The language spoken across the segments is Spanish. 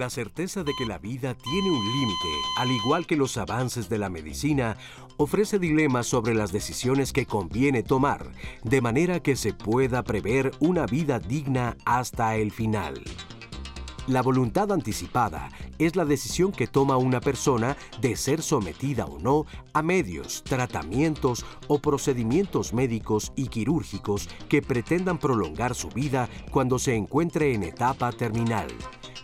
La certeza de que la vida tiene un límite, al igual que los avances de la medicina, ofrece dilemas sobre las decisiones que conviene tomar, de manera que se pueda prever una vida digna hasta el final. La voluntad anticipada es la decisión que toma una persona de ser sometida o no a medios, tratamientos o procedimientos médicos y quirúrgicos que pretendan prolongar su vida cuando se encuentre en etapa terminal.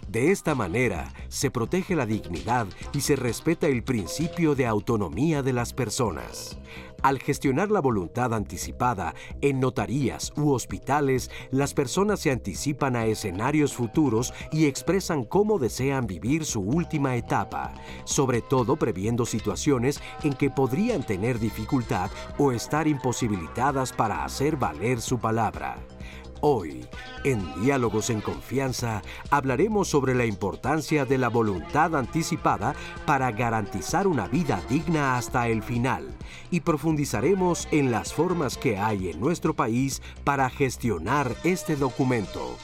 De esta manera, se protege la dignidad y se respeta el principio de autonomía de las personas. Al gestionar la voluntad anticipada en notarías u hospitales, las personas se anticipan a escenarios futuros y expresan cómo desean vivir su última etapa, sobre todo previendo situaciones en que podrían tener dificultad o estar imposibilitadas para hacer valer su palabra. Hoy, en Diálogos en Confianza, hablaremos sobre la importancia de la voluntad anticipada para garantizar una vida digna hasta el final y profundizaremos en las formas que hay en nuestro país para gestionar este documento.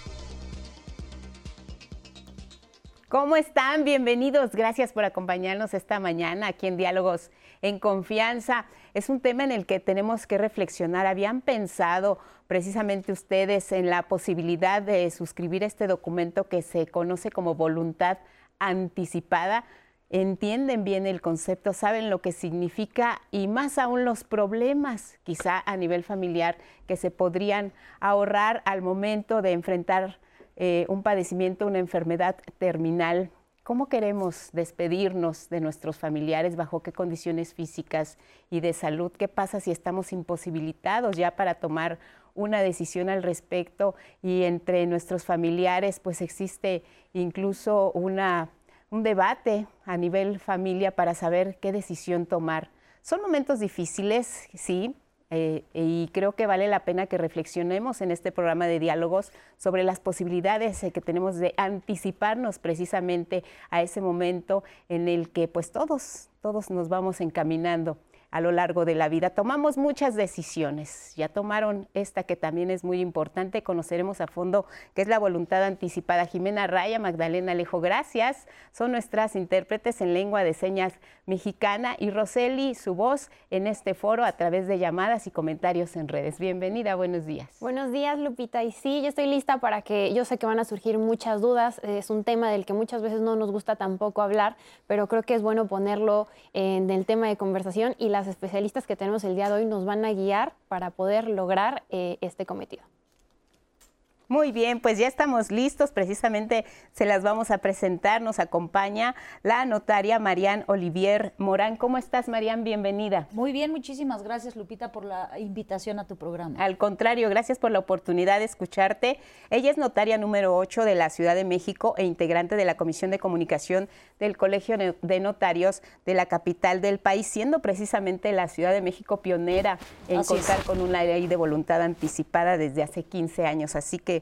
¿Cómo están? Bienvenidos. Gracias por acompañarnos esta mañana aquí en Diálogos en Confianza. Es un tema en el que tenemos que reflexionar. ¿Habían pensado precisamente ustedes en la posibilidad de suscribir este documento que se conoce como voluntad anticipada? entienden bien el concepto, saben lo que significa y más aún los problemas, quizá a nivel familiar, que se podrían ahorrar al momento de enfrentar eh, un padecimiento, una enfermedad terminal. ¿Cómo queremos despedirnos de nuestros familiares? ¿Bajo qué condiciones físicas y de salud? ¿Qué pasa si estamos imposibilitados ya para tomar una decisión al respecto? Y entre nuestros familiares, pues existe incluso una, un debate a nivel familia para saber qué decisión tomar. Son momentos difíciles, sí, eh, y creo que vale la pena que reflexionemos en este programa de diálogos sobre las posibilidades eh, que tenemos de anticiparnos precisamente a ese momento en el que pues todos, todos nos vamos encaminando a lo largo de la vida. Tomamos muchas decisiones. Ya tomaron esta que también es muy importante. Conoceremos a fondo qué es la voluntad anticipada. Jimena Raya, Magdalena Alejo, gracias. Son nuestras intérpretes en lengua de señas mexicana y Roseli, su voz en este foro a través de llamadas y comentarios en redes. Bienvenida, buenos días. Buenos días, Lupita. Y sí, yo estoy lista para que yo sé que van a surgir muchas dudas. Es un tema del que muchas veces no nos gusta tampoco hablar, pero creo que es bueno ponerlo en el tema de conversación y la especialistas que tenemos el día de hoy nos van a guiar para poder lograr eh, este cometido. Muy bien, pues ya estamos listos, precisamente se las vamos a presentar. Nos acompaña la notaria Marian Olivier Morán. ¿Cómo estás, Marian? Bienvenida. Muy bien, muchísimas gracias, Lupita, por la invitación a tu programa. Al contrario, gracias por la oportunidad de escucharte. Ella es notaria número 8 de la Ciudad de México e integrante de la Comisión de Comunicación del Colegio de Notarios de la capital del país, siendo precisamente la Ciudad de México pionera en contar con una ley de voluntad anticipada desde hace 15 años. Así que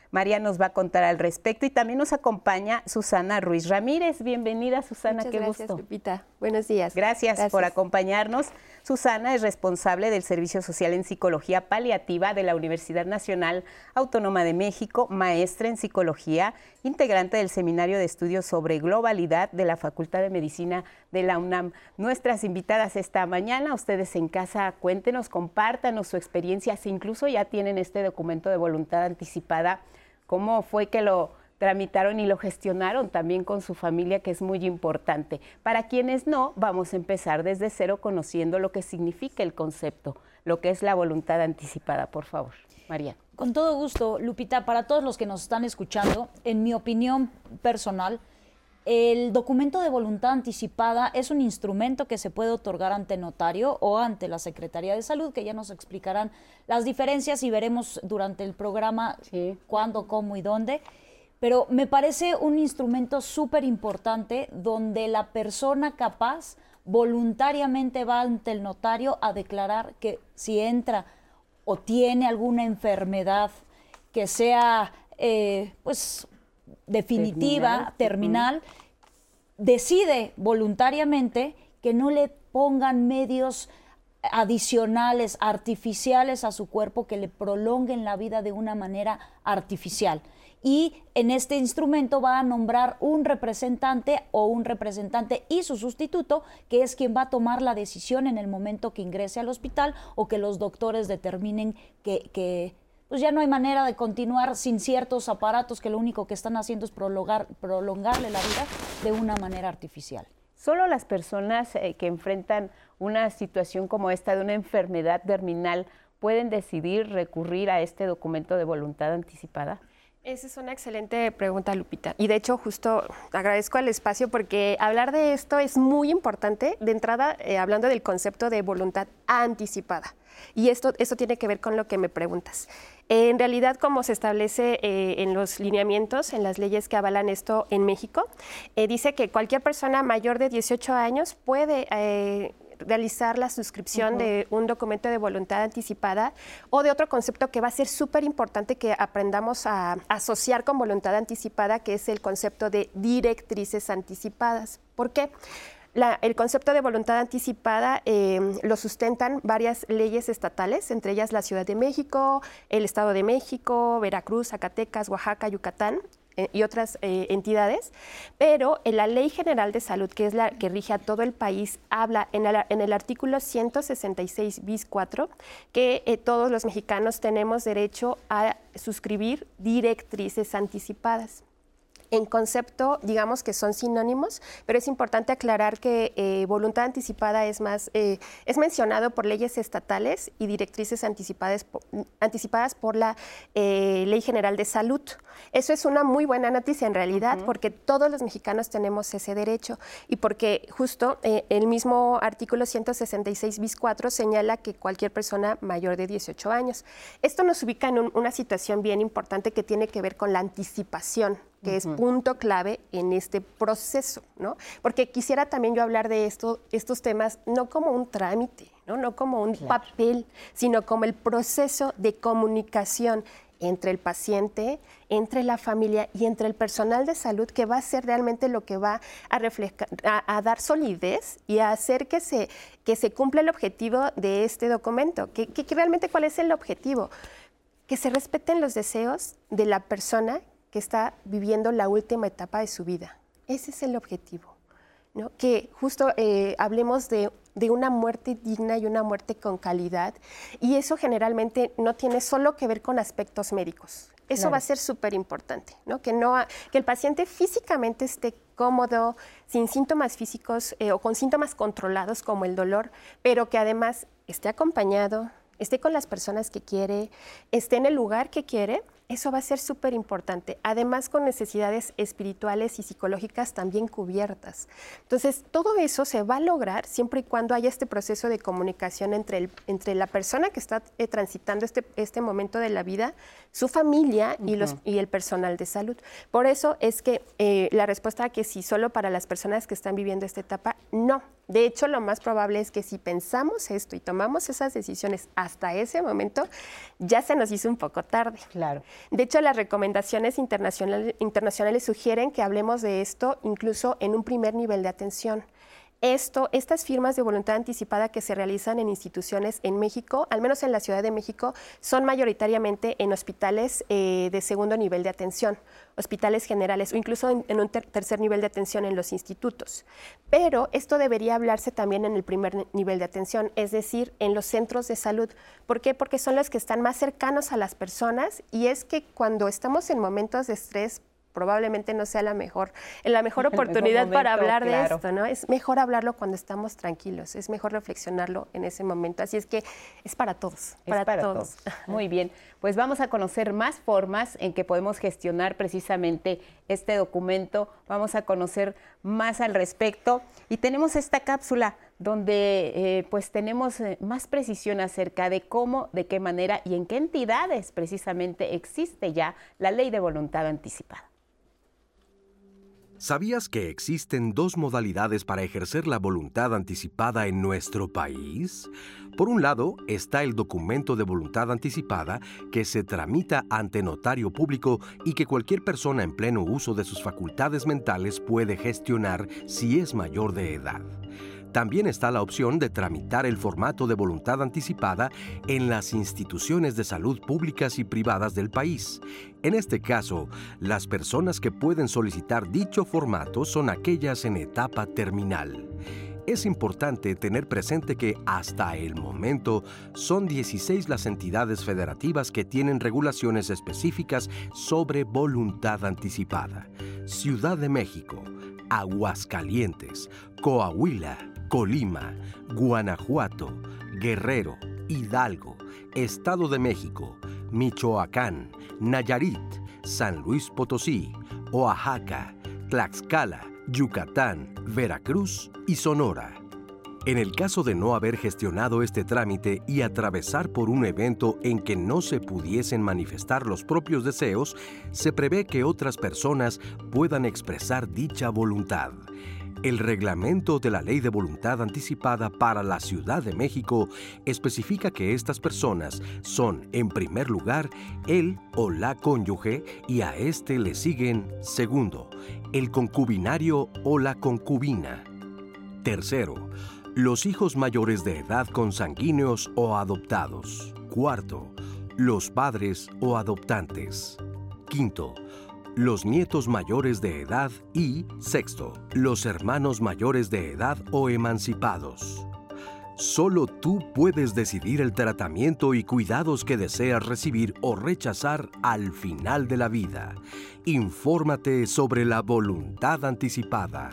María nos va a contar al respecto y también nos acompaña Susana Ruiz Ramírez. Bienvenida, Susana, Muchas qué gracias, gusto. Buenos días. Gracias, por acompañarnos. Susana es responsable del Servicio Social en Psicología Paliativa de la Universidad Nacional Autónoma de México, maestra en psicología, integrante del Seminario de Estudios sobre Globalidad de la Facultad de Medicina de la UNAM. Nuestras invitadas esta mañana, ustedes en casa, cuéntenos, compártanos su experiencia, si incluso ya tienen este documento de voluntad anticipada cómo fue que lo tramitaron y lo gestionaron también con su familia, que es muy importante. Para quienes no, vamos a empezar desde cero conociendo lo que significa el concepto, lo que es la voluntad anticipada, por favor. María. Con todo gusto, Lupita, para todos los que nos están escuchando, en mi opinión personal, el documento de voluntad anticipada es un instrumento que se puede otorgar ante notario o ante la Secretaría de Salud, que ya nos explicarán las diferencias y veremos durante el programa cuándo, cómo y dónde. Pero me parece un instrumento súper importante donde la persona capaz voluntariamente va ante el notario a declarar que si entra o tiene alguna enfermedad que sea eh, pues definitiva, terminal, decide voluntariamente que no le pongan medios adicionales, artificiales a su cuerpo que le prolonguen la vida de una manera artificial. y en este instrumento va a nombrar un representante o un representante y su sustituto, que es quien va a tomar la decisión en el momento que ingrese al hospital o que los doctores determinen que, pues ya no hay manera de continuar sin ciertos aparatos que lo único que están haciendo es prolongar, prolongarle la vida de una manera artificial. Solo las personas eh, que enfrentan una situación como esta de una enfermedad terminal pueden decidir recurrir a este documento de voluntad anticipada. Esa es una excelente pregunta, Lupita. Y de hecho, justo agradezco al espacio porque hablar de esto es muy importante. De entrada, eh, hablando del concepto de voluntad anticipada. Y esto, esto tiene que ver con lo que me preguntas. En realidad, como se establece eh, en los lineamientos, en las leyes que avalan esto en México, eh, dice que cualquier persona mayor de 18 años puede realizar la suscripción de un documento de voluntad anticipada o de otro concepto que va a ser súper importante que aprendamos a asociar con voluntad anticipada, que es el concepto de directrices anticipadas. ¿Por qué? el concepto de voluntad anticipada eh, lo sustentan varias leyes estatales, entre ellas la Ciudad de México, el Estado de México, Veracruz, Zacatecas, Oaxaca, Yucatán. Eh, y otras eh, entidades, pero en la Ley General de Salud, que es la que rige a todo el país, habla en el, en el artículo 166 bis 4 que eh, todos los mexicanos tenemos derecho a suscribir directrices anticipadas en concepto, digamos que son sinónimos, pero es importante aclarar que eh, voluntad anticipada es más, eh, es mencionado por leyes estatales y directrices anticipadas, anticipadas por la eh, Ley General de Salud. Eso es una muy buena noticia en realidad, porque todos los mexicanos tenemos ese derecho y porque justo el mismo artículo 166 bis 4 señala que cualquier persona mayor de 18 años. Esto nos ubica en una situación bien importante que tiene que ver con la anticipación que es punto clave en este proceso, ¿no? Porque quisiera también yo hablar de esto, estos temas no como un trámite, no, no como un papel, sino como el proceso de comunicación entre el paciente, entre la familia y entre el personal de salud que va a ser realmente lo que va a, reflejar, a, dar solidez y a hacer que se, que se cumpla el objetivo de este documento. que realmente cuál es el objetivo? Que se respeten los deseos de la persona que está viviendo la última etapa de su vida. Ese es el objetivo, ¿no? que justo eh, hablemos de, una muerte digna y una muerte con calidad, y eso generalmente no tiene solo que ver con aspectos médicos. Eso va a ser súper importante, ¿no? Que, no, que el paciente físicamente esté cómodo, sin síntomas físicos eh, o con síntomas controlados como el dolor, pero que además esté acompañado, esté con las personas que quiere, esté en el lugar que quiere eso va a ser súper importante, además con necesidades espirituales y psicológicas también cubiertas. Entonces, todo eso se va a lograr siempre y cuando haya este proceso de comunicación entre, el, entre la persona que está eh, transitando este, este momento de la vida, su familia y, los, y el personal de salud. Por eso es que eh, la respuesta a que sí, solo para las personas que están viviendo esta etapa, no. De hecho, lo más probable es que si pensamos esto y tomamos esas decisiones hasta ese momento, ya se nos hizo un poco tarde. Claro. De hecho, las recomendaciones internacionales, internacionales sugieren que hablemos de esto incluso en un primer nivel de atención. Esto, estas firmas de voluntad anticipada que se realizan en instituciones en México, al menos en la Ciudad de México, son mayoritariamente en hospitales eh, de segundo nivel de atención, hospitales generales o incluso en, un tercer nivel de atención en los institutos. Pero esto debería hablarse también en el primer nivel de atención, es decir, en los centros de salud. ¿Por qué? Porque son los que están más cercanos a las personas y es que cuando estamos en momentos de estrés, probablemente no sea la mejor, la mejor oportunidad para hablar de esto, ¿no? Es mejor hablarlo cuando estamos tranquilos, es mejor reflexionarlo en ese momento. Así es que es para todos, para, todos. Muy bien, pues vamos a conocer más formas en que podemos gestionar precisamente este documento, vamos a conocer más al respecto y tenemos esta cápsula donde eh, pues tenemos eh, más precisión acerca de cómo, de qué manera y en qué entidades precisamente existe ya la ley de voluntad anticipada. ¿Sabías que existen dos modalidades para ejercer la voluntad anticipada en nuestro país? Por un lado está el documento de voluntad anticipada que se tramita ante notario público y que cualquier persona en pleno uso de sus facultades mentales puede gestionar si es mayor de edad. También está la opción de tramitar el formato de voluntad anticipada en las instituciones de salud públicas y privadas del país. En este caso, las personas que pueden solicitar dicho formato son aquellas en etapa terminal. Es importante tener presente que hasta el momento son 16 las entidades federativas que tienen regulaciones específicas sobre voluntad anticipada. Ciudad de México, Aguascalientes, Coahuila, Colima, Guanajuato, Guerrero, Hidalgo, Estado de México, Michoacán, Nayarit, San Luis Potosí, Oaxaca, Tlaxcala, Yucatán, Veracruz y Sonora. En el caso de no haber gestionado este trámite y atravesar por un evento en que no se pudiesen manifestar los propios deseos, se prevé que otras personas puedan expresar dicha voluntad. El reglamento de la Ley de Voluntad Anticipada para la Ciudad de México especifica que estas personas son, en primer lugar, el o la cónyuge y a este le siguen, segundo, el concubinario o la concubina. Tercero, los hijos mayores de edad consanguíneos o adoptados. Cuarto, los padres o adoptantes. Quinto, los nietos mayores de edad y, sexto, los hermanos mayores de edad o emancipados. Solo tú puedes decidir el tratamiento y cuidados que deseas recibir o rechazar al final de la vida. Infórmate sobre la voluntad anticipada.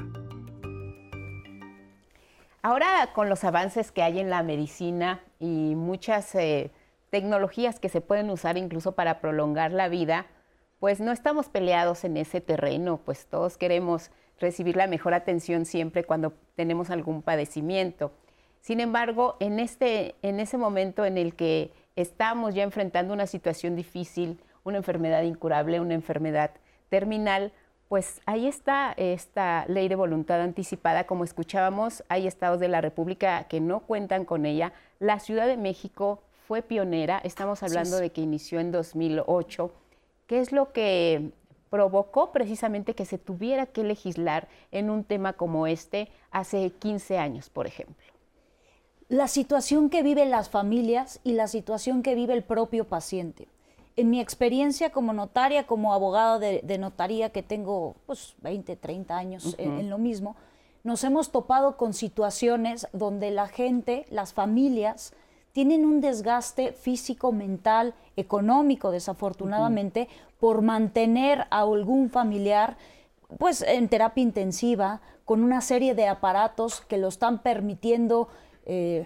Ahora con los avances que hay en la medicina y muchas eh, tecnologías que se pueden usar incluso para prolongar la vida, pues no estamos peleados en ese terreno, pues todos queremos recibir la mejor atención siempre cuando tenemos algún padecimiento. Sin embargo, en, este, en ese momento en el que estamos ya enfrentando una situación difícil, una enfermedad incurable, una enfermedad terminal, pues ahí está esta ley de voluntad anticipada. Como escuchábamos, hay estados de la República que no cuentan con ella. La Ciudad de México fue pionera, estamos hablando de que inició en 2008 ¿Qué es lo que provocó precisamente que se tuviera que legislar en un tema como este hace 15 años, por ejemplo? La situación que viven las familias y la situación que vive el propio paciente. En mi experiencia como notaria, como abogada de, notaría, que tengo pues, 20, 30 años en lo mismo, nos hemos topado con situaciones donde la gente, las familias, tienen un desgaste físico, mental, económico, desafortunadamente, por mantener a algún familiar pues en terapia intensiva, con una serie de aparatos que lo están permitiendo, eh,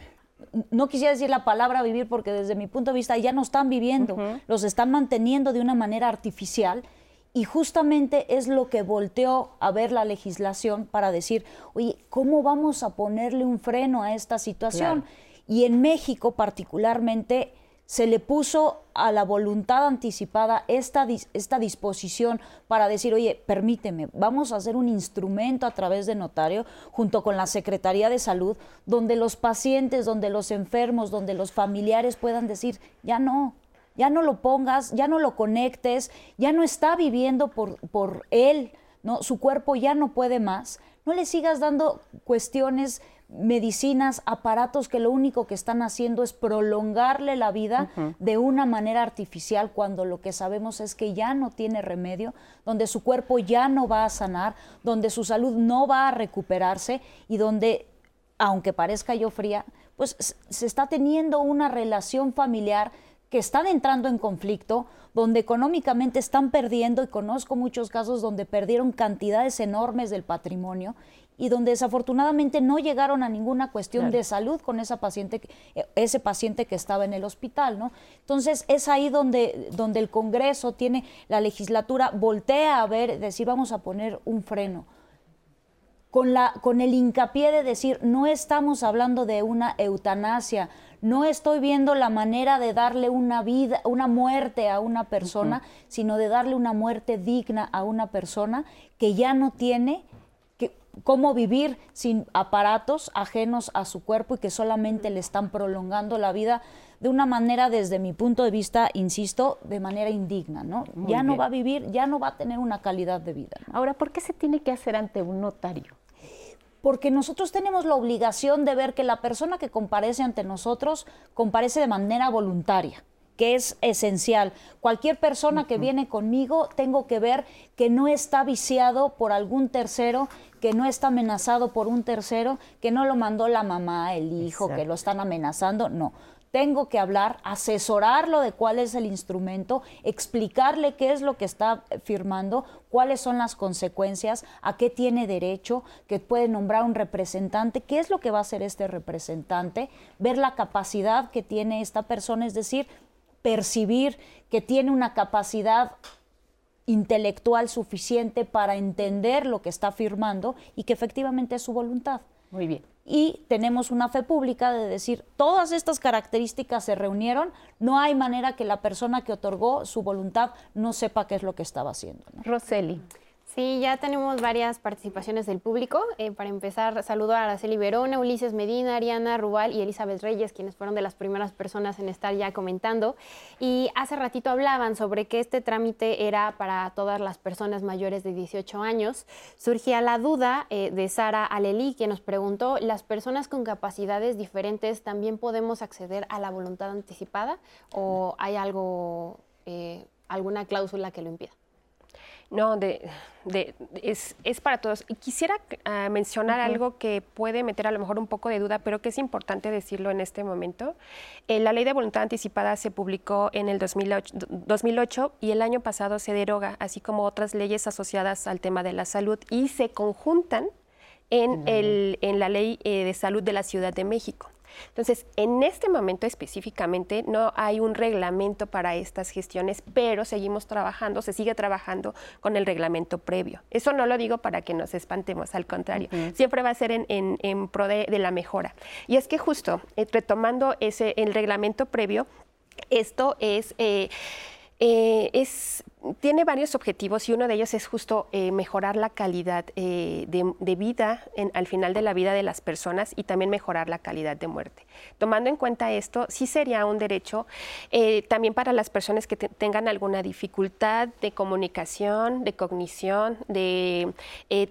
no quisiera decir la palabra vivir porque desde mi punto de vista ya no están viviendo, los están manteniendo de una manera artificial y justamente es lo que volteó a ver la legislación para decir, oye, ¿cómo vamos a ponerle un freno a esta situación? Y en México particularmente se le puso a la voluntad anticipada esta, esta disposición para decir, oye, permíteme, vamos a hacer un instrumento a través de notario junto con la Secretaría de Salud, donde los pacientes, donde los enfermos, donde los familiares puedan decir, ya no, ya no lo pongas, ya no lo conectes, ya no está viviendo por, por él, ¿no? su cuerpo ya no puede más. No le sigas dando cuestiones medicinas, aparatos que lo único que están haciendo es prolongarle la vida de una manera artificial cuando lo que sabemos es que ya no tiene remedio, donde su cuerpo ya no va a sanar, donde su salud no va a recuperarse y donde, aunque parezca yo fría, pues se está teniendo una relación familiar que están entrando en conflicto, donde económicamente están perdiendo, y conozco muchos casos donde perdieron cantidades enormes del patrimonio, y donde desafortunadamente no llegaron a ninguna cuestión de salud con esa paciente, ese paciente que estaba en el hospital, ¿no? Entonces es ahí donde, donde el Congreso tiene, la legislatura voltea a ver, decir vamos a poner un freno. Con, la, con el hincapié de decir, no estamos hablando de una eutanasia, no estoy viendo la manera de darle una vida, una muerte a una persona, sino de darle una muerte digna a una persona que ya no tiene cómo vivir sin aparatos ajenos a su cuerpo y que solamente le están prolongando la vida de una manera, desde mi punto de vista, insisto, de manera indigna, ¿no? ya no va a vivir, ya no va a tener una calidad de vida. Ahora, ¿por qué se tiene que hacer ante un notario? porque nosotros tenemos la obligación de ver que la persona que comparece ante nosotros comparece de manera voluntaria que es esencial. Cualquier persona que viene conmigo, tengo que ver que no está viciado por algún tercero, que no está amenazado por un tercero, que no lo mandó la mamá, el hijo, que lo están amenazando. No, tengo que hablar, asesorarlo de cuál es el instrumento, explicarle qué es lo que está firmando, cuáles son las consecuencias, a qué tiene derecho, que puede nombrar un representante, qué es lo que va a hacer este representante, ver la capacidad que tiene esta persona, es decir, percibir que tiene una capacidad intelectual suficiente para entender lo que está firmando y que efectivamente es su voluntad. Muy bien y tenemos una fe pública de decir, todas estas características se reunieron, no hay manera que la persona que otorgó su voluntad no sepa qué es lo que estaba haciendo. Roseli. Sí, ya tenemos varias participaciones del público. Eh, para empezar, saludo a Araceli Verona, Ulises Medina, Ariana Rubal y Elizabeth Reyes, quienes fueron de las primeras personas en estar ya comentando. Y hace ratito hablaban sobre que este trámite era para todas las personas mayores de 18 años. Surgía la duda eh, de Sara Aleli, quien nos preguntó, ¿las personas con capacidades diferentes también podemos acceder a la voluntad anticipada o hay algo, eh, alguna cláusula que lo impida? No, de, es, para todos. Y quisiera ah, mencionar algo que puede meter a lo mejor un poco de duda, pero que es importante decirlo en este momento. Eh, la ley de voluntad anticipada se publicó en el 2008, 2008, y el año pasado se deroga, así como otras leyes asociadas al tema de la salud, y se conjuntan en, el, en la ley eh, de salud de la Ciudad de México. Entonces, en este momento específicamente no hay un reglamento para estas gestiones, pero seguimos trabajando, se sigue trabajando con el reglamento previo. Eso no lo digo para que nos espantemos, al contrario, siempre va a ser en, pro de, la mejora. Y es que justo, eh, retomando ese, el reglamento previo, esto es... Eh, eh, es, tiene varios objetivos y uno de ellos es justo eh, mejorar la calidad eh, de, vida al final de la vida de las personas y también mejorar la calidad de muerte. Tomando en cuenta esto, sí sería un derecho también para las personas que tengan alguna dificultad de comunicación, de cognición, de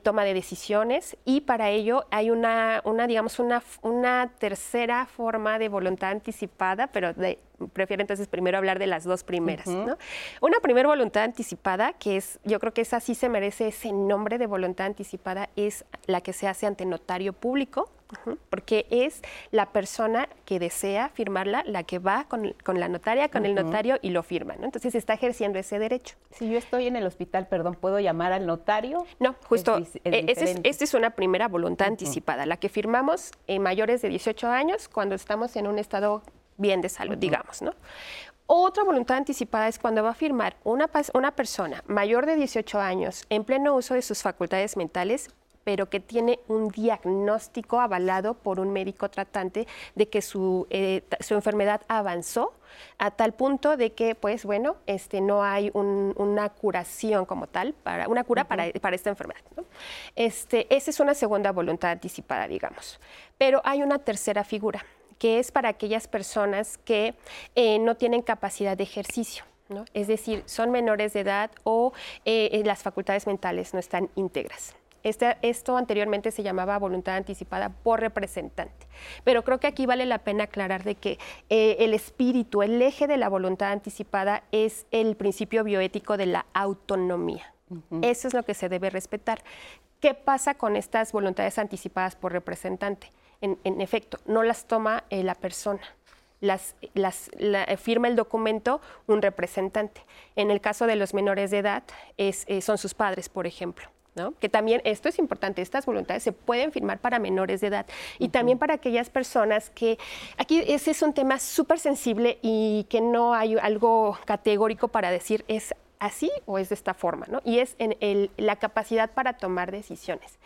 toma de decisiones y para ello hay una, una digamos, una, una tercera forma de voluntad anticipada, pero de prefiero entonces primero hablar de las dos primeras. Una primera voluntad anticipada, que es, yo creo que esa sí se merece ese nombre de voluntad anticipada, es la que se hace ante notario público, porque es la persona que desea firmarla, la que va con, la notaria, con el notario y lo firma. ¿no? Entonces está ejerciendo ese derecho. Si yo estoy en el hospital, perdón, ¿puedo llamar al notario? No, justo, esta es, una primera voluntad anticipada, la que firmamos en mayores de 18 años cuando estamos en un estado bien de salud, digamos, ¿no? Otra voluntad anticipada es cuando va a firmar una, una persona mayor de 18 años en pleno uso de sus facultades mentales pero que tiene un diagnóstico avalado por un médico tratante de que su, eh, su enfermedad avanzó a tal punto de que, pues bueno, este, no hay una curación como tal, para, una cura para, para, esta enfermedad. ¿no? Este, esa es una segunda voluntad anticipada, digamos. Pero hay una tercera figura, que es para aquellas personas que eh, no tienen capacidad de ejercicio. ¿no? Es decir, son menores de edad o eh, eh, las facultades mentales no están íntegras. Este, esto anteriormente se llamaba voluntad anticipada por representante. Pero creo que aquí vale la pena aclarar de que el espíritu, el eje de la voluntad anticipada es el principio bioético de la autonomía. Eso es lo que se debe respetar. ¿Qué pasa con estas voluntades anticipadas por representante? En, efecto, no las toma eh, la persona. Las, eh, firma el documento un representante. En el caso de los menores de edad, es, eh, son sus padres, por ejemplo. ¿no? Que también, esto es importante, estas voluntades se pueden firmar para menores de edad y también para aquellas personas que, aquí ese es un tema súper sensible y que no hay algo categórico para decir es así o es de esta forma, ¿no? Y es en la capacidad para tomar decisiones.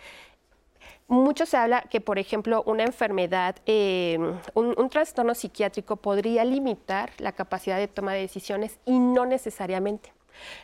Mucho se habla que, por ejemplo, una enfermedad, eh, un, trastorno psiquiátrico podría limitar la capacidad de toma de decisiones y no necesariamente.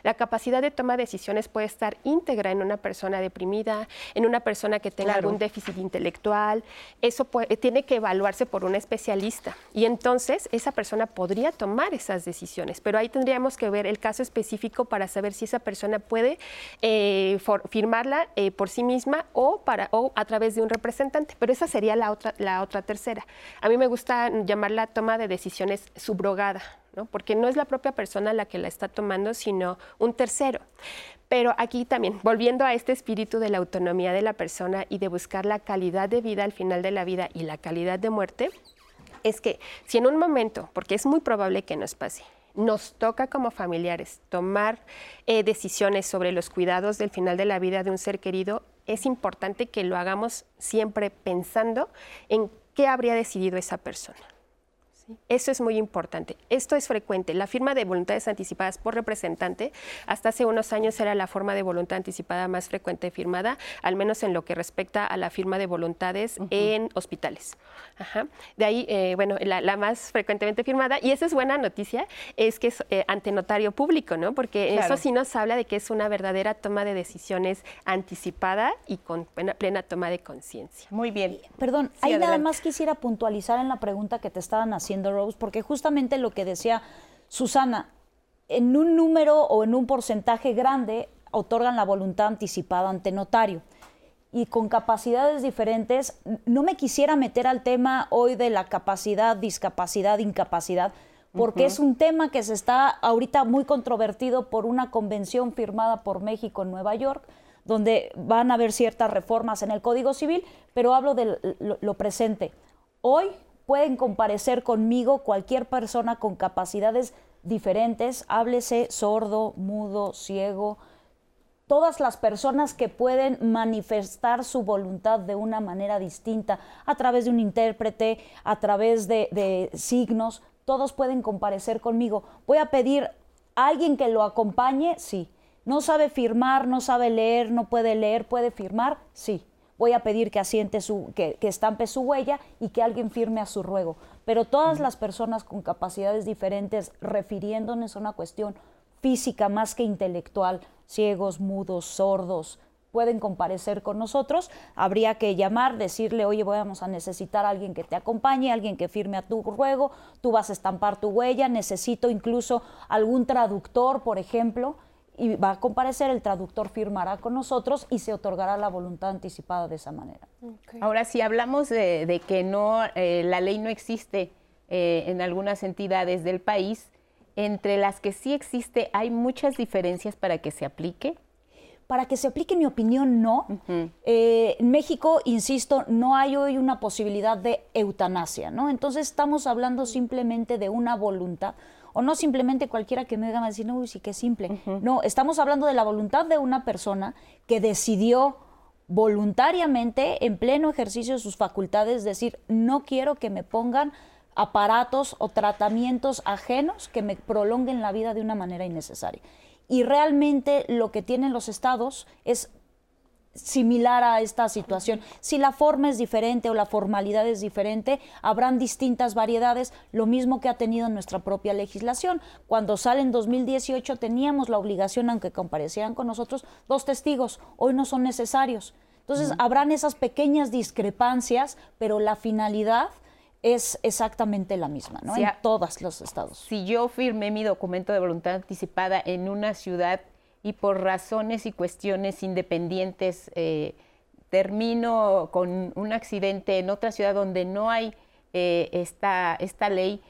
La capacidad de toma de decisiones puede estar íntegra en una persona deprimida, en una persona que tenga algún déficit intelectual. Eso tiene que evaluarse por un especialista y entonces esa persona podría tomar esas decisiones, pero ahí tendríamos que ver el caso específico para saber si esa persona puede eh, firmarla eh, por sí misma o, para, o a través de un representante. Pero esa sería la otra, la otra tercera. A mí me gusta llamarla toma de decisiones subrogada porque no es la propia persona la que la está tomando, sino un tercero. Pero aquí también, volviendo a este espíritu de la autonomía de la persona y de buscar la calidad de vida al final de la vida y la calidad de muerte, es que si en un momento, porque es muy probable que nos pase, nos toca como familiares tomar eh, decisiones sobre los cuidados del final de la vida de un ser querido, es importante que lo hagamos siempre pensando en qué habría decidido esa persona. Eso es muy importante. Esto es frecuente. La firma de voluntades anticipadas por representante, hasta hace unos años era la forma de voluntad anticipada más frecuente firmada, al menos en lo que respecta a la firma de voluntades en hospitales. De ahí, eh, bueno, la, más frecuentemente firmada, y esa es buena noticia, es que es eh, ante notario público, ¿no? Porque eso sí nos habla de que es una verdadera toma de decisiones anticipada y con plena, toma de conciencia. Muy bien. Perdón, ahí nada más quisiera puntualizar en la pregunta que te estaban haciendo Rose, porque justamente lo que decía Susana, en un número o en un porcentaje grande otorgan la voluntad anticipada ante notario y con capacidades diferentes. No me quisiera meter al tema hoy de la capacidad, discapacidad, incapacidad, porque es un tema que se está ahorita muy controvertido por una convención firmada por México en Nueva York, donde van a haber ciertas reformas en el Código Civil, pero hablo de lo presente. Hoy pueden comparecer conmigo cualquier persona con capacidades diferentes, háblese sordo, mudo, ciego, todas las personas que pueden manifestar su voluntad de una manera distinta, a través de un intérprete, a través de, signos, todos pueden comparecer conmigo. Voy a pedir a alguien que lo acompañe, sí. No sabe firmar, no sabe leer, no puede leer, puede firmar, sí voy a pedir que asiente su, que, estampe su huella y que alguien firme a su ruego. Pero todas las personas con capacidades diferentes, refiriéndonos a una cuestión física más que intelectual, ciegos, mudos, sordos, pueden comparecer con nosotros, habría que llamar, decirle, oye, vamos a necesitar a alguien que te acompañe, alguien que firme a tu ruego, tú vas a estampar tu huella, necesito incluso algún traductor, por ejemplo, y va a comparecer, el traductor firmará con nosotros y se otorgará la voluntad anticipada de esa manera. Ahora, si hablamos de, que no, eh, la ley no existe eh, en algunas entidades del país, entre las que sí existe, ¿hay muchas diferencias para que se aplique? Para que se aplique, en mi opinión, no. Eh, en México, insisto, no hay hoy una posibilidad de eutanasia, ¿no? Entonces estamos hablando simplemente de una voluntad o no simplemente cualquiera que me diga, decir, no, uy, sí que simple. No, estamos hablando de la voluntad de una persona que decidió voluntariamente, en pleno ejercicio de sus facultades, decir, no quiero que me pongan aparatos o tratamientos ajenos que me prolonguen la vida de una manera innecesaria. Y realmente lo que tienen los estados es similar a esta situación. Si la forma es diferente o la formalidad es diferente, habrán distintas variedades, lo mismo que ha tenido nuestra propia legislación. Cuando sale en 2018 teníamos la obligación, aunque comparecieran con nosotros, dos testigos, hoy no son necesarios. Entonces, habrán esas pequeñas discrepancias, pero la finalidad es exactamente la misma, ¿no? en todos los estados. Si yo firmé mi documento de voluntad anticipada en una ciudad y por razones y cuestiones independientes eh, termino con un accidente en otra ciudad donde no hay eh, esta, esta ley,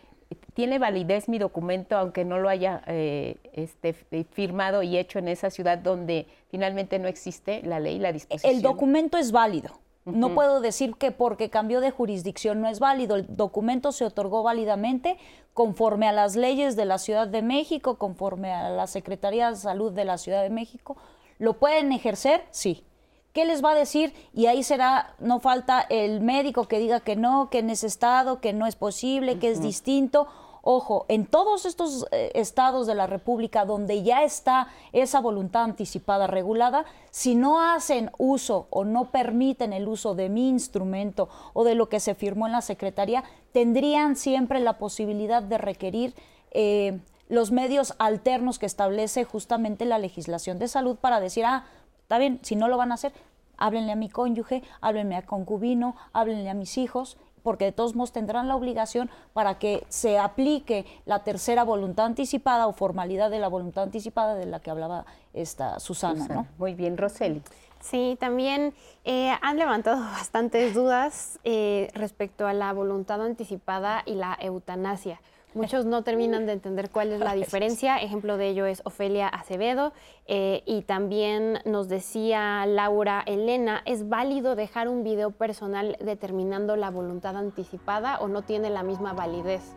¿tiene validez mi documento aunque no lo haya eh, este, firmado y hecho en esa ciudad donde finalmente no existe la ley, la disposición? El documento es válido. No puedo decir que porque cambió de jurisdicción no es válido. El documento se otorgó válidamente conforme a las leyes de la Ciudad de México, conforme a la Secretaría de Salud de la Ciudad de México. ¿Lo pueden ejercer? Sí. ¿Qué les va a decir? Y ahí será, no falta el médico que diga que no, que en ese estado, que no es posible, que es distinto, Ojo, en todos estos eh, estados de la República donde ya está esa voluntad anticipada regulada, si no hacen uso o no permiten el uso de mi instrumento o de lo que se firmó en la Secretaría, tendrían siempre la posibilidad de requerir eh, los medios alternos que establece justamente la legislación de salud para decir, ah, está bien, si no lo van a hacer, háblenle a mi cónyuge, háblenle a concubino, háblenle a mis hijos, porque de todos modos tendrán la obligación para que se aplique la tercera voluntad anticipada o formalidad de la voluntad anticipada de la que hablaba esta Susana. ¿no? Muy bien, Roseli. Sí, también eh, han levantado bastantes dudas eh, respecto a la voluntad anticipada y la eutanasia. Muchos no terminan de entender cuál es la diferencia. Ejemplo de ello es Ofelia Acevedo. Eh, y también nos decía Laura Elena, ¿es válido dejar un video personal determinando la voluntad anticipada o no tiene la misma validez?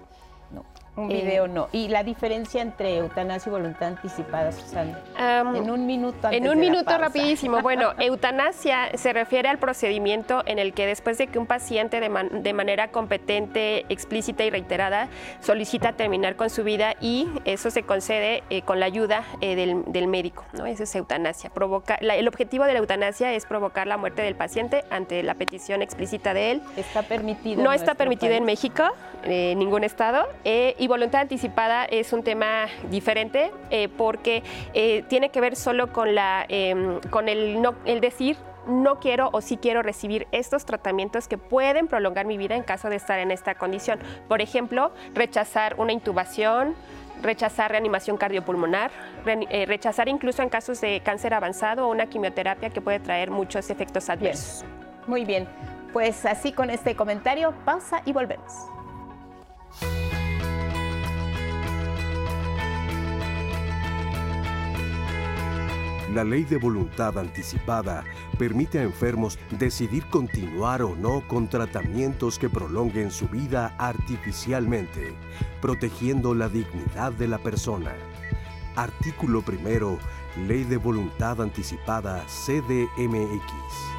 No. Un video no. ¿Y la diferencia entre eutanasia y voluntad anticipada, Susana? en un minuto. en un minuto rapidísimo. Bueno, eutanasia se refiere al procedimiento en el que después de que un paciente de, manera competente, explícita y reiterada solicita terminar con su vida y eso se concede eh, con la ayuda eh, del, médico, ¿no? Eso es eutanasia. Provoca, el objetivo de la eutanasia es provocar la muerte del paciente ante la petición explícita de él. ¿Está permitido? No está permitido en México, eh, en ningún estado. Y voluntad anticipada es un tema diferente eh, porque eh, tiene que ver solo con, la, em, con el, no, el decir no quiero o sí quiero recibir estos tratamientos que pueden prolongar mi vida en caso de estar en esta condición. Por ejemplo, rechazar una intubación, rechazar reanimación cardiopulmonar, eh, rechazar incluso en casos de cáncer avanzado o una quimioterapia que puede traer muchos efectos adversos. Muy bien, pues así con este comentario, pausa y volvemos. La ley de voluntad anticipada permite a enfermos decidir continuar o no con tratamientos que prolonguen su vida artificialmente, protegiendo la dignidad de la persona. Artículo primero, Ley de Voluntad Anticipada CDMX.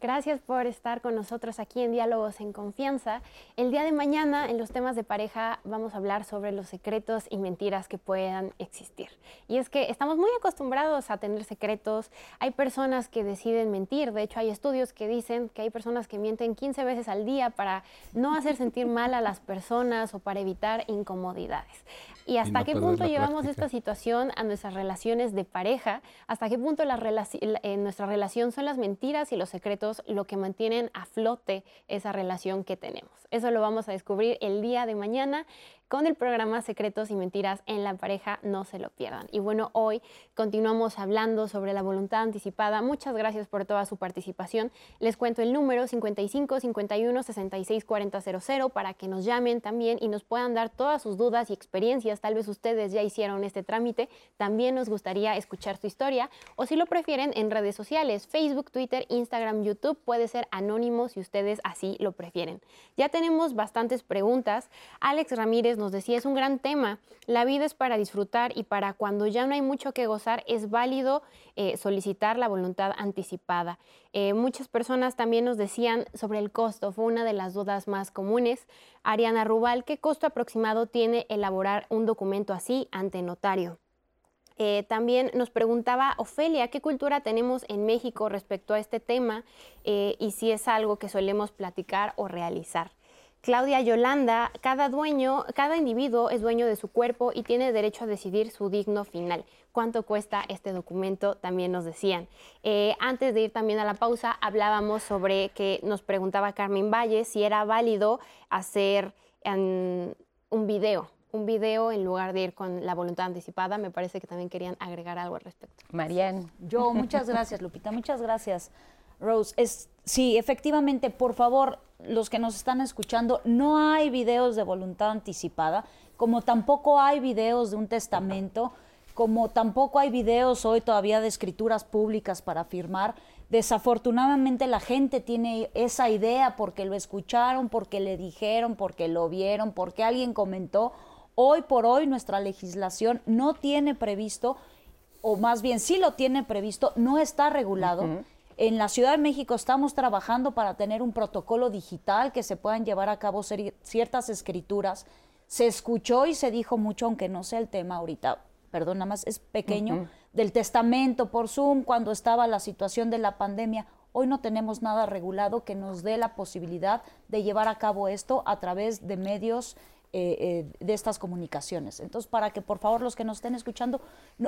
Gracias por estar con nosotros aquí en Diálogos en Confianza. El día de mañana en los temas de pareja vamos a hablar sobre los secretos y mentiras que puedan existir. Y es que estamos muy acostumbrados a tener secretos. Hay personas que deciden mentir. De hecho, hay estudios que dicen que hay personas que mienten 15 veces al día para no hacer sentir mal a las personas o para evitar incomodidades. ¿Y hasta qué punto llevamos esta situación a nuestras relaciones de pareja? ¿Hasta qué punto la en nuestra relación son las mentiras y los secretos lo que mantienen a flote esa relación que tenemos? Eso lo vamos a descubrir el día de mañana con el programa Secretos y Mentiras en la pareja, no se lo pierdan. Y bueno, hoy continuamos hablando sobre la voluntad anticipada. Muchas gracias por toda su participación. Les cuento el número 55 51 66 40 00 para que nos llamen también y nos puedan dar todas sus dudas y experiencias. Tal vez ustedes ya hicieron este trámite. También nos gustaría escuchar su historia o si lo prefieren en redes sociales, Facebook, Twitter, Instagram, YouTube. Puede ser anónimo si ustedes así lo prefieren. Ya tenemos bastantes preguntas. Alex Ramírez nos decía, es un gran tema. La vida es para disfrutar y para cuando ya no hay mucho que gozar, es válido eh, solicitar la voluntad anticipada. Eh, muchas personas también nos decían sobre el costo, fue una de las dudas más comunes. Ariana Rubal, ¿qué costo aproximado tiene elaborar un documento así ante notario? Eh, también nos preguntaba Ofelia, ¿qué cultura tenemos en México respecto a este tema y si es algo que solemos platicar o realizar? Claudia Yolanda, cada dueño, cada individuo es dueño de su cuerpo y tiene derecho a decidir su digno final. ¿Cuánto cuesta este documento? También nos decían. Eh, antes de ir también a la pausa, hablábamos sobre que nos preguntaba Carmen Valle si era válido hacer un video, un video en lugar de ir con la voluntad anticipada. Me parece que también querían agregar algo al respecto. Marianne. Yo, muchas gracias, Lupita, muchas gracias. Rose, es, sí, efectivamente, por favor, los que nos están escuchando, no hay videos de voluntad anticipada, como tampoco hay videos de un testamento, como tampoco hay videos hoy todavía de escrituras públicas para firmar. Desafortunadamente la gente tiene esa idea porque lo escucharon, porque le dijeron, porque lo vieron, porque alguien comentó. Hoy por hoy nuestra legislación no tiene previsto, o más bien sí lo tiene previsto, no está regulado. En la Ciudad de México estamos trabajando para tener un protocolo digital que se puedan llevar a cabo ciertas escrituras. Se escuchó y se dijo mucho, aunque no sea el tema ahorita, perdón, nada más es pequeño, del testamento por Zoom cuando estaba la situación de la pandemia. Hoy no tenemos nada regulado que nos dé la posibilidad de llevar a cabo esto a través de medios eh, eh, de estas comunicaciones. Entonces, para que por favor los que nos estén escuchando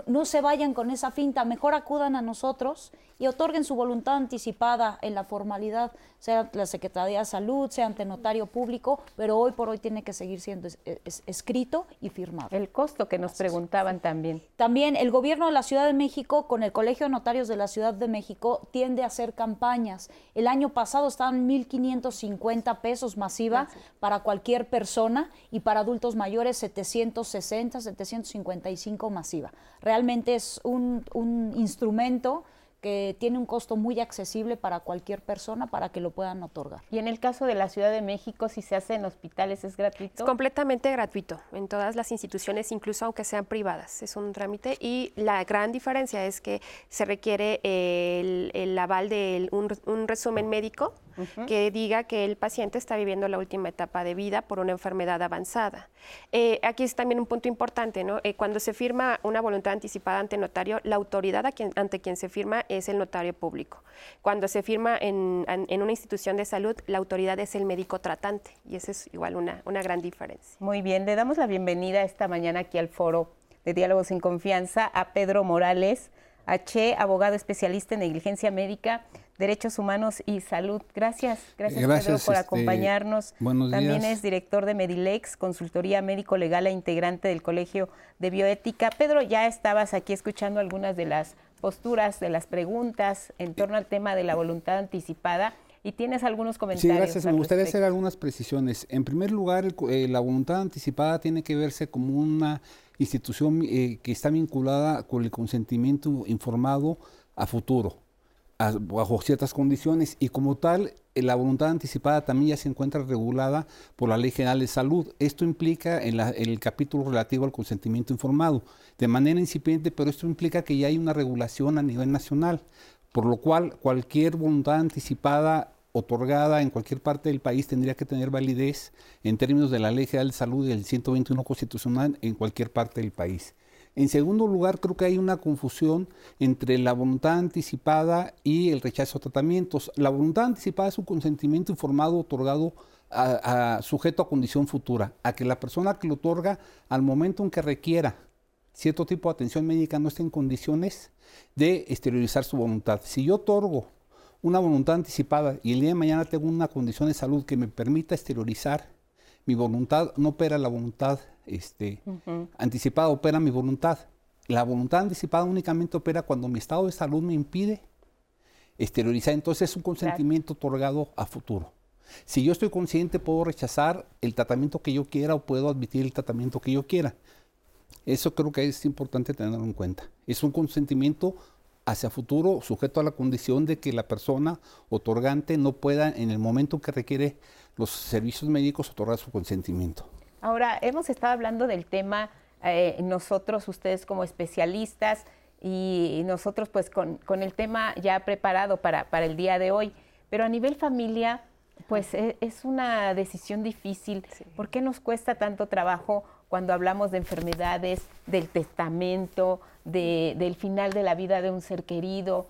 no, se vayan con esa finta, mejor acudan a nosotros y otorguen su voluntad anticipada en la formalidad, sea la Secretaría de Salud, sea ante notario público, pero hoy por hoy tiene que seguir siendo escrito y firmado. El costo que nos preguntaban también. También el gobierno de la Ciudad de México, con el Colegio de Notarios de la Ciudad de México, tiende a hacer campañas. El año pasado estaban 1.550 pesos masiva para cualquier persona y para adultos mayores 760, 755 masiva. Realmente es un, un instrumento que tiene un costo muy accesible para cualquier persona para que lo puedan otorgar. Y en el caso de la Ciudad de México, si se hace en hospitales, ¿es gratuito? Es completamente gratuito en todas las instituciones, incluso aunque sean privadas. Es un trámite y la gran diferencia es que se requiere el, aval de un resumen médico que diga que el paciente está viviendo la última etapa de vida por una enfermedad avanzada. Eh, aquí es también un punto importante, ¿no? Eh, cuando se firma una voluntad anticipada ante notario, la autoridad ante quien se firma es el notario público. Cuando se firma en, una institución de salud, la autoridad es el médico tratante y esa es igual una, una gran diferencia. Muy bien, le damos la bienvenida esta mañana aquí al foro de Diálogos sin Confianza a Pedro Morales, H, abogado especialista en negligencia médica Derechos Humanos y Salud. Gracias, gracias, Pedro por este, acompañarnos. También es director de Medilex, consultoría médico legal e integrante del Colegio de Bioética. Pedro, ya estabas aquí escuchando algunas de las posturas, de las preguntas en torno al tema de la voluntad anticipada. Y tienes algunos comentarios. Sí, gracias. Me gustaría hacer algunas precisiones. En primer lugar, eh, la voluntad anticipada tiene que verse como una institución eh, que está vinculada con el consentimiento informado a futuro bajo ciertas condiciones y como tal eh, la voluntad anticipada también ya se encuentra regulada por la Ley General de Salud. Esto implica en, el capítulo relativo al consentimiento informado, de manera incipiente, pero esto implica que ya hay una regulación a nivel nacional, por lo cual cualquier voluntad anticipada otorgada en cualquier parte del país tendría que tener validez en términos de la Ley General de Salud y del 121 constitucional en cualquier parte del país. En segundo lugar, creo que hay una confusión entre la voluntad anticipada y el rechazo a tratamientos. La voluntad anticipada es un consentimiento informado otorgado sujeto a condición futura, a que la persona que lo otorga al momento en que requiera cierto tipo de atención médica no esté en condiciones de exteriorizar su voluntad. Si yo otorgo una voluntad anticipada y el día de mañana tengo una condición de salud que me permita exteriorizar mi voluntad, no opera la voluntad este, anticipada, opera mi voluntad. La voluntad anticipada únicamente opera cuando mi estado de salud me impide exteriorizar. Entonces es un consentimiento otorgado a futuro. Si yo estoy consciente, puedo rechazar el tratamiento que yo quiera o puedo admitir el tratamiento que yo quiera. Eso creo que es importante tenerlo en cuenta. Es un consentimiento hacia futuro sujeto a la condición de que la persona otorgante no pueda en el momento que requiere los servicios médicos otorgar su consentimiento. Ahora, hemos estado hablando del tema, eh, nosotros, ustedes como especialistas, y nosotros pues con, el tema ya preparado para, para, el día de hoy, pero a nivel familia, pues e, es, una decisión difícil. ¿Por qué nos cuesta tanto trabajo cuando hablamos de enfermedades, del testamento, del final de la vida de un ser querido?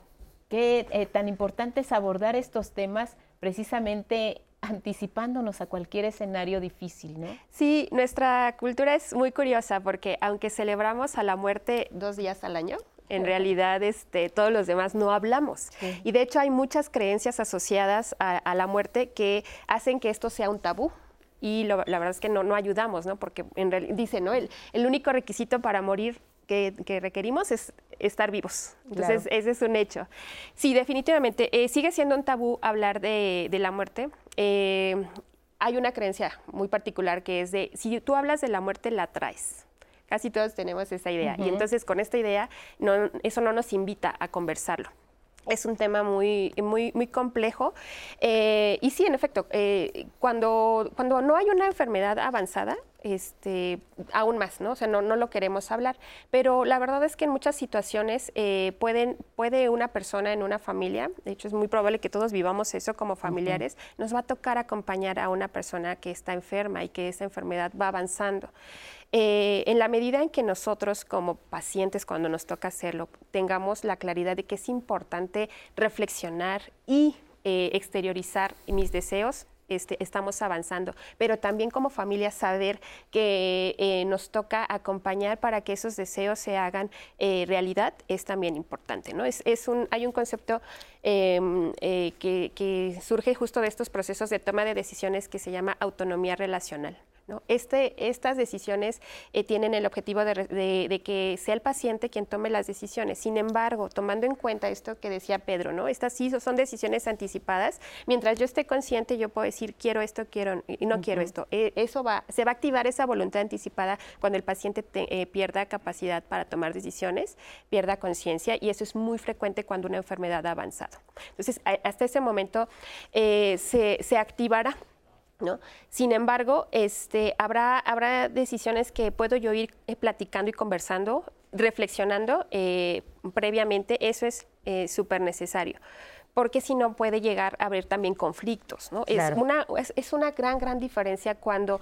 Qué eh, tan importante es abordar estos temas precisamente anticipándonos a cualquier escenario difícil, ¿no? Sí, nuestra cultura es muy curiosa porque aunque celebramos a la muerte dos días al año, en realidad este, todos los demás no hablamos. Y de hecho hay muchas creencias asociadas a, la muerte que hacen que esto sea un tabú. Y la verdad es que no, no ayudamos, ¿no? Porque en realidad, dice, ¿no? El, el único requisito para morir que, requerimos es estar vivos. Entonces, ese es un hecho. Sí, definitivamente. Eh, sigue siendo un tabú hablar de, de la muerte. Eh, hay una creencia muy particular que es de, si tú hablas de la muerte, la traes. Casi todos tenemos esa idea. Y entonces con esta idea, no, eso no nos invita a conversarlo. Es un tema muy, muy, muy complejo. Eh, y sí, en efecto, eh, cuando, cuando no hay una enfermedad avanzada, este, aún más, ¿no? O sea, no, no lo queremos hablar. Pero la verdad es que en muchas situaciones eh, pueden, puede una persona en una familia, de hecho es muy probable que todos vivamos eso como familiares, nos va a tocar acompañar a una persona que está enferma y que esa enfermedad va avanzando. Eh, en la medida en que nosotros como pacientes, cuando nos toca hacerlo, tengamos la claridad de que es importante reflexionar y eh, exteriorizar mis deseos, este, estamos avanzando, pero también como familia saber que eh, nos toca acompañar para que esos deseos se hagan realidad es también importante. ¿no? Es, un, hay un concepto em, que, que surge justo de estos procesos de toma de decisiones que se llama autonomía relacional. Este, estas decisiones eh, tienen el objetivo de, que sea el paciente quien tome las decisiones. Sin embargo, tomando en cuenta esto que decía Pedro, ¿no? Estas sí son decisiones anticipadas. Mientras yo esté consciente, yo puedo decir quiero esto, quiero y no quiero esto. Eh, eso va, se va a activar esa voluntad anticipada cuando el paciente eh, pierda capacidad para tomar decisiones, pierda conciencia y eso es muy frecuente cuando una enfermedad ha avanzado. Entonces, hasta ese momento se, se activará sin embargo, este, habrá, habrá decisiones que puedo yo ir eh, platicando y conversando, reflexionando eh, previamente, eso es eh, súper necesario porque si no puede llegar a haber también conflictos. ¿no? Es, una, es, una gran, gran diferencia cuando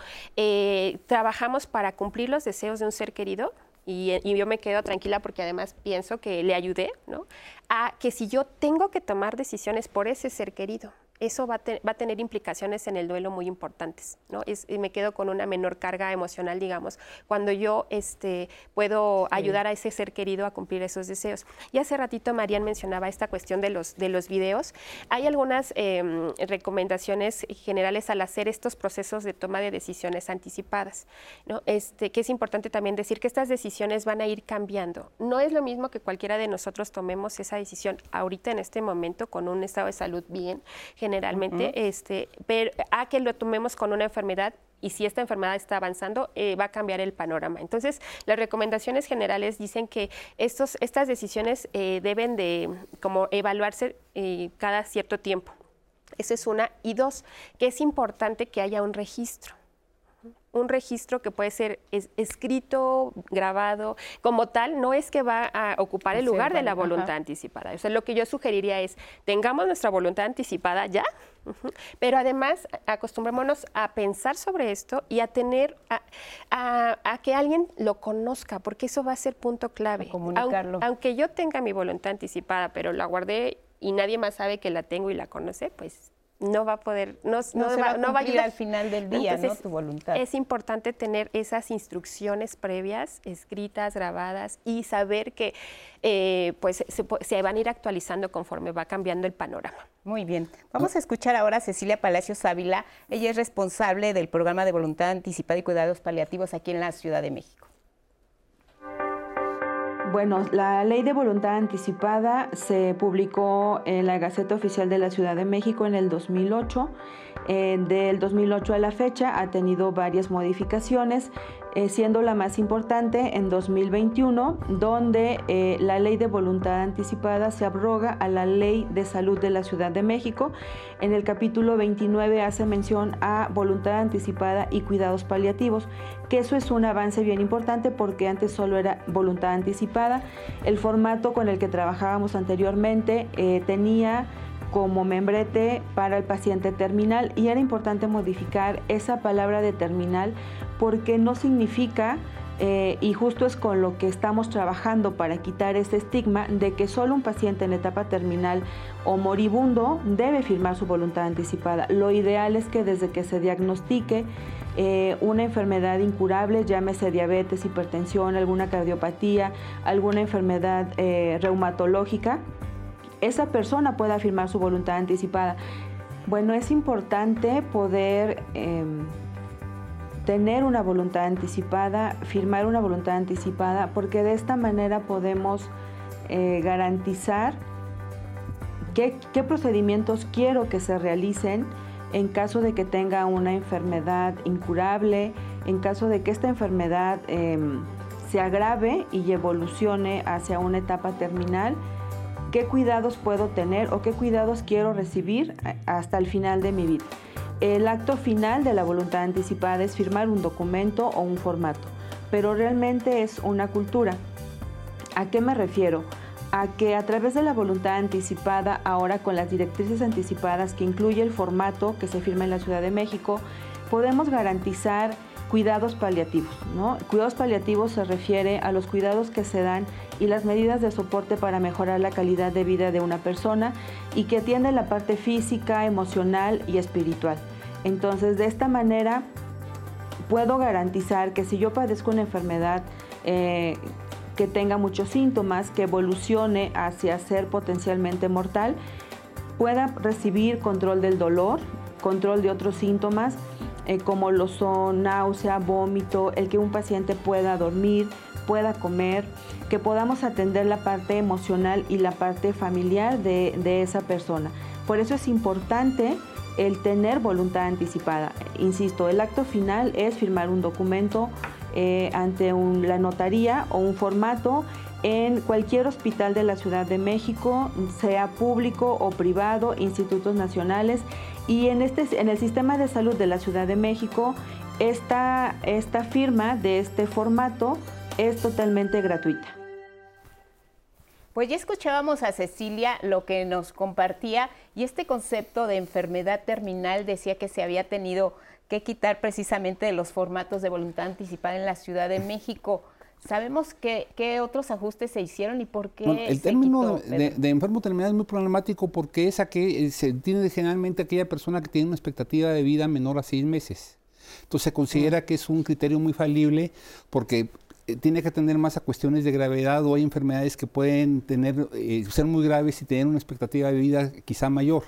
trabajamos para cumplir los deseos de un ser querido, y, y, yo me quedo tranquila porque además pienso que le ayudé, ¿no? a que si yo tengo que tomar decisiones por ese ser querido, eso va a, tener implicaciones en el duelo muy importantes, ¿no? y me quedo con una menor carga emocional, digamos, cuando yo este, puedo ayudar a ese ser querido a cumplir esos deseos. Y hace ratito Marian mencionaba esta cuestión de los, de los videos. Hay algunas em, recomendaciones generales al hacer estos procesos de toma de decisiones anticipadas, ¿no? Este, que es importante también decir que estas decisiones van a ir cambiando. No es lo mismo que cualquiera de nosotros tomemos esa decisión ahorita en este momento con un estado de salud bien, generalmente, este, pero a que lo tomemos con una enfermedad y si esta enfermedad está avanzando, eh, va a cambiar el panorama. Entonces, las recomendaciones generales dicen que estos, estas decisiones eh, deben de como evaluarse eh, cada cierto tiempo. Esa es una. Y dos, que es importante que haya un registro un registro que puede ser escrito, grabado, como tal, no es que va a ocupar el lugar de la voluntad anticipada. O sea, lo que yo sugeriría es, tengamos nuestra voluntad anticipada ya, pero además acostumbrémonos a pensar sobre esto y a tener, a, que alguien lo conozca, porque eso va a ser punto clave. comunicarlo. aunque yo tenga mi voluntad anticipada, pero la guardé y nadie más sabe que la tengo y la conoce, pues no va a poder, no, no, va, a ayudar al final del día, ¿no? Tu voluntad. Es importante tener esas instrucciones previas, escritas, grabadas y saber que eh, pues se, van a ir actualizando conforme va cambiando el panorama. Muy bien. Vamos a escuchar ahora a Cecilia Palacios Ávila. Ella es responsable del programa de voluntad anticipada y cuidados paliativos aquí en la Ciudad de México. Bueno, la ley de voluntad anticipada se publicó en la Gaceta Oficial de la Ciudad de México en el 2008. Eh, del 2008 a la fecha ha tenido varias modificaciones. Eh, siendo la más importante en 2021, donde eh, la ley de voluntad anticipada se abroga a la ley de salud de la Ciudad de México. En el capítulo 29 hace mención a voluntad anticipada y cuidados paliativos, que eso es un avance bien importante porque antes solo era voluntad anticipada. El formato con el que trabajábamos anteriormente eh, tenía como membrete para el paciente terminal y era importante modificar esa palabra de terminal porque no significa, eh, y justo es con lo que estamos trabajando para quitar ese estigma de que solo un paciente en etapa terminal o moribundo debe firmar su voluntad anticipada. Lo ideal es que desde que se diagnostique eh, una enfermedad incurable, llámese diabetes, hipertensión, alguna cardiopatía, alguna enfermedad eh, reumatológica, esa persona pueda firmar su voluntad anticipada. Bueno, es importante poder em, tener una voluntad anticipada, firmar una voluntad anticipada, porque de esta manera podemos eh, garantizar qué, procedimientos quiero que se realicen en caso de que tenga una enfermedad incurable, en caso de que esta enfermedad em, se agrave y evolucione hacia una etapa terminal qué cuidados puedo tener o qué cuidados quiero recibir hasta el final de mi vida. El acto final de la voluntad anticipada es firmar un documento o un formato, pero realmente es una cultura. ¿A qué me refiero? A que a través de la voluntad anticipada, ahora con las directrices anticipadas que incluye el formato que se firma en la Ciudad de México, podemos garantizar cuidados paliativos. ¿no? Cuidados paliativos se refiere a los cuidados que se dan y las medidas de soporte para mejorar la calidad de vida de una persona y que atiende la parte física, emocional y espiritual. Entonces, de esta manera, puedo garantizar que si yo padezco una enfermedad eh, que tenga muchos síntomas, que evolucione hacia ser potencialmente mortal, pueda recibir control del dolor, control de otros síntomas, eh, como lo son náusea, vómito, el que un paciente pueda dormir, pueda comer, que podamos atender la parte emocional y la parte familiar de, esa persona. Por eso es importante el tener voluntad anticipada. Insisto, el acto final es firmar un documento eh, ante la notaría o un formato en cualquier hospital de la Ciudad de México, sea público o privado, institutos nacionales. Y en, este, en el sistema de salud de la Ciudad de México, esta, esta firma de este formato es totalmente gratuita. Pues ya escuchábamos a Cecilia lo que nos compartía y este concepto de enfermedad terminal decía que se había tenido que quitar precisamente de los formatos de voluntad anticipada en la Ciudad de México. ¿Sabemos qué, otros ajustes se hicieron y por qué? el término de, enfermo terminal es muy problemático porque es que eh, se tiene generalmente aquella persona que tiene una expectativa de vida menor a seis meses. Entonces se considera que es un criterio muy falible porque tiene que atender más a cuestiones de gravedad o hay enfermedades que pueden tener, eh, ser muy graves y tener una expectativa de vida quizá mayor.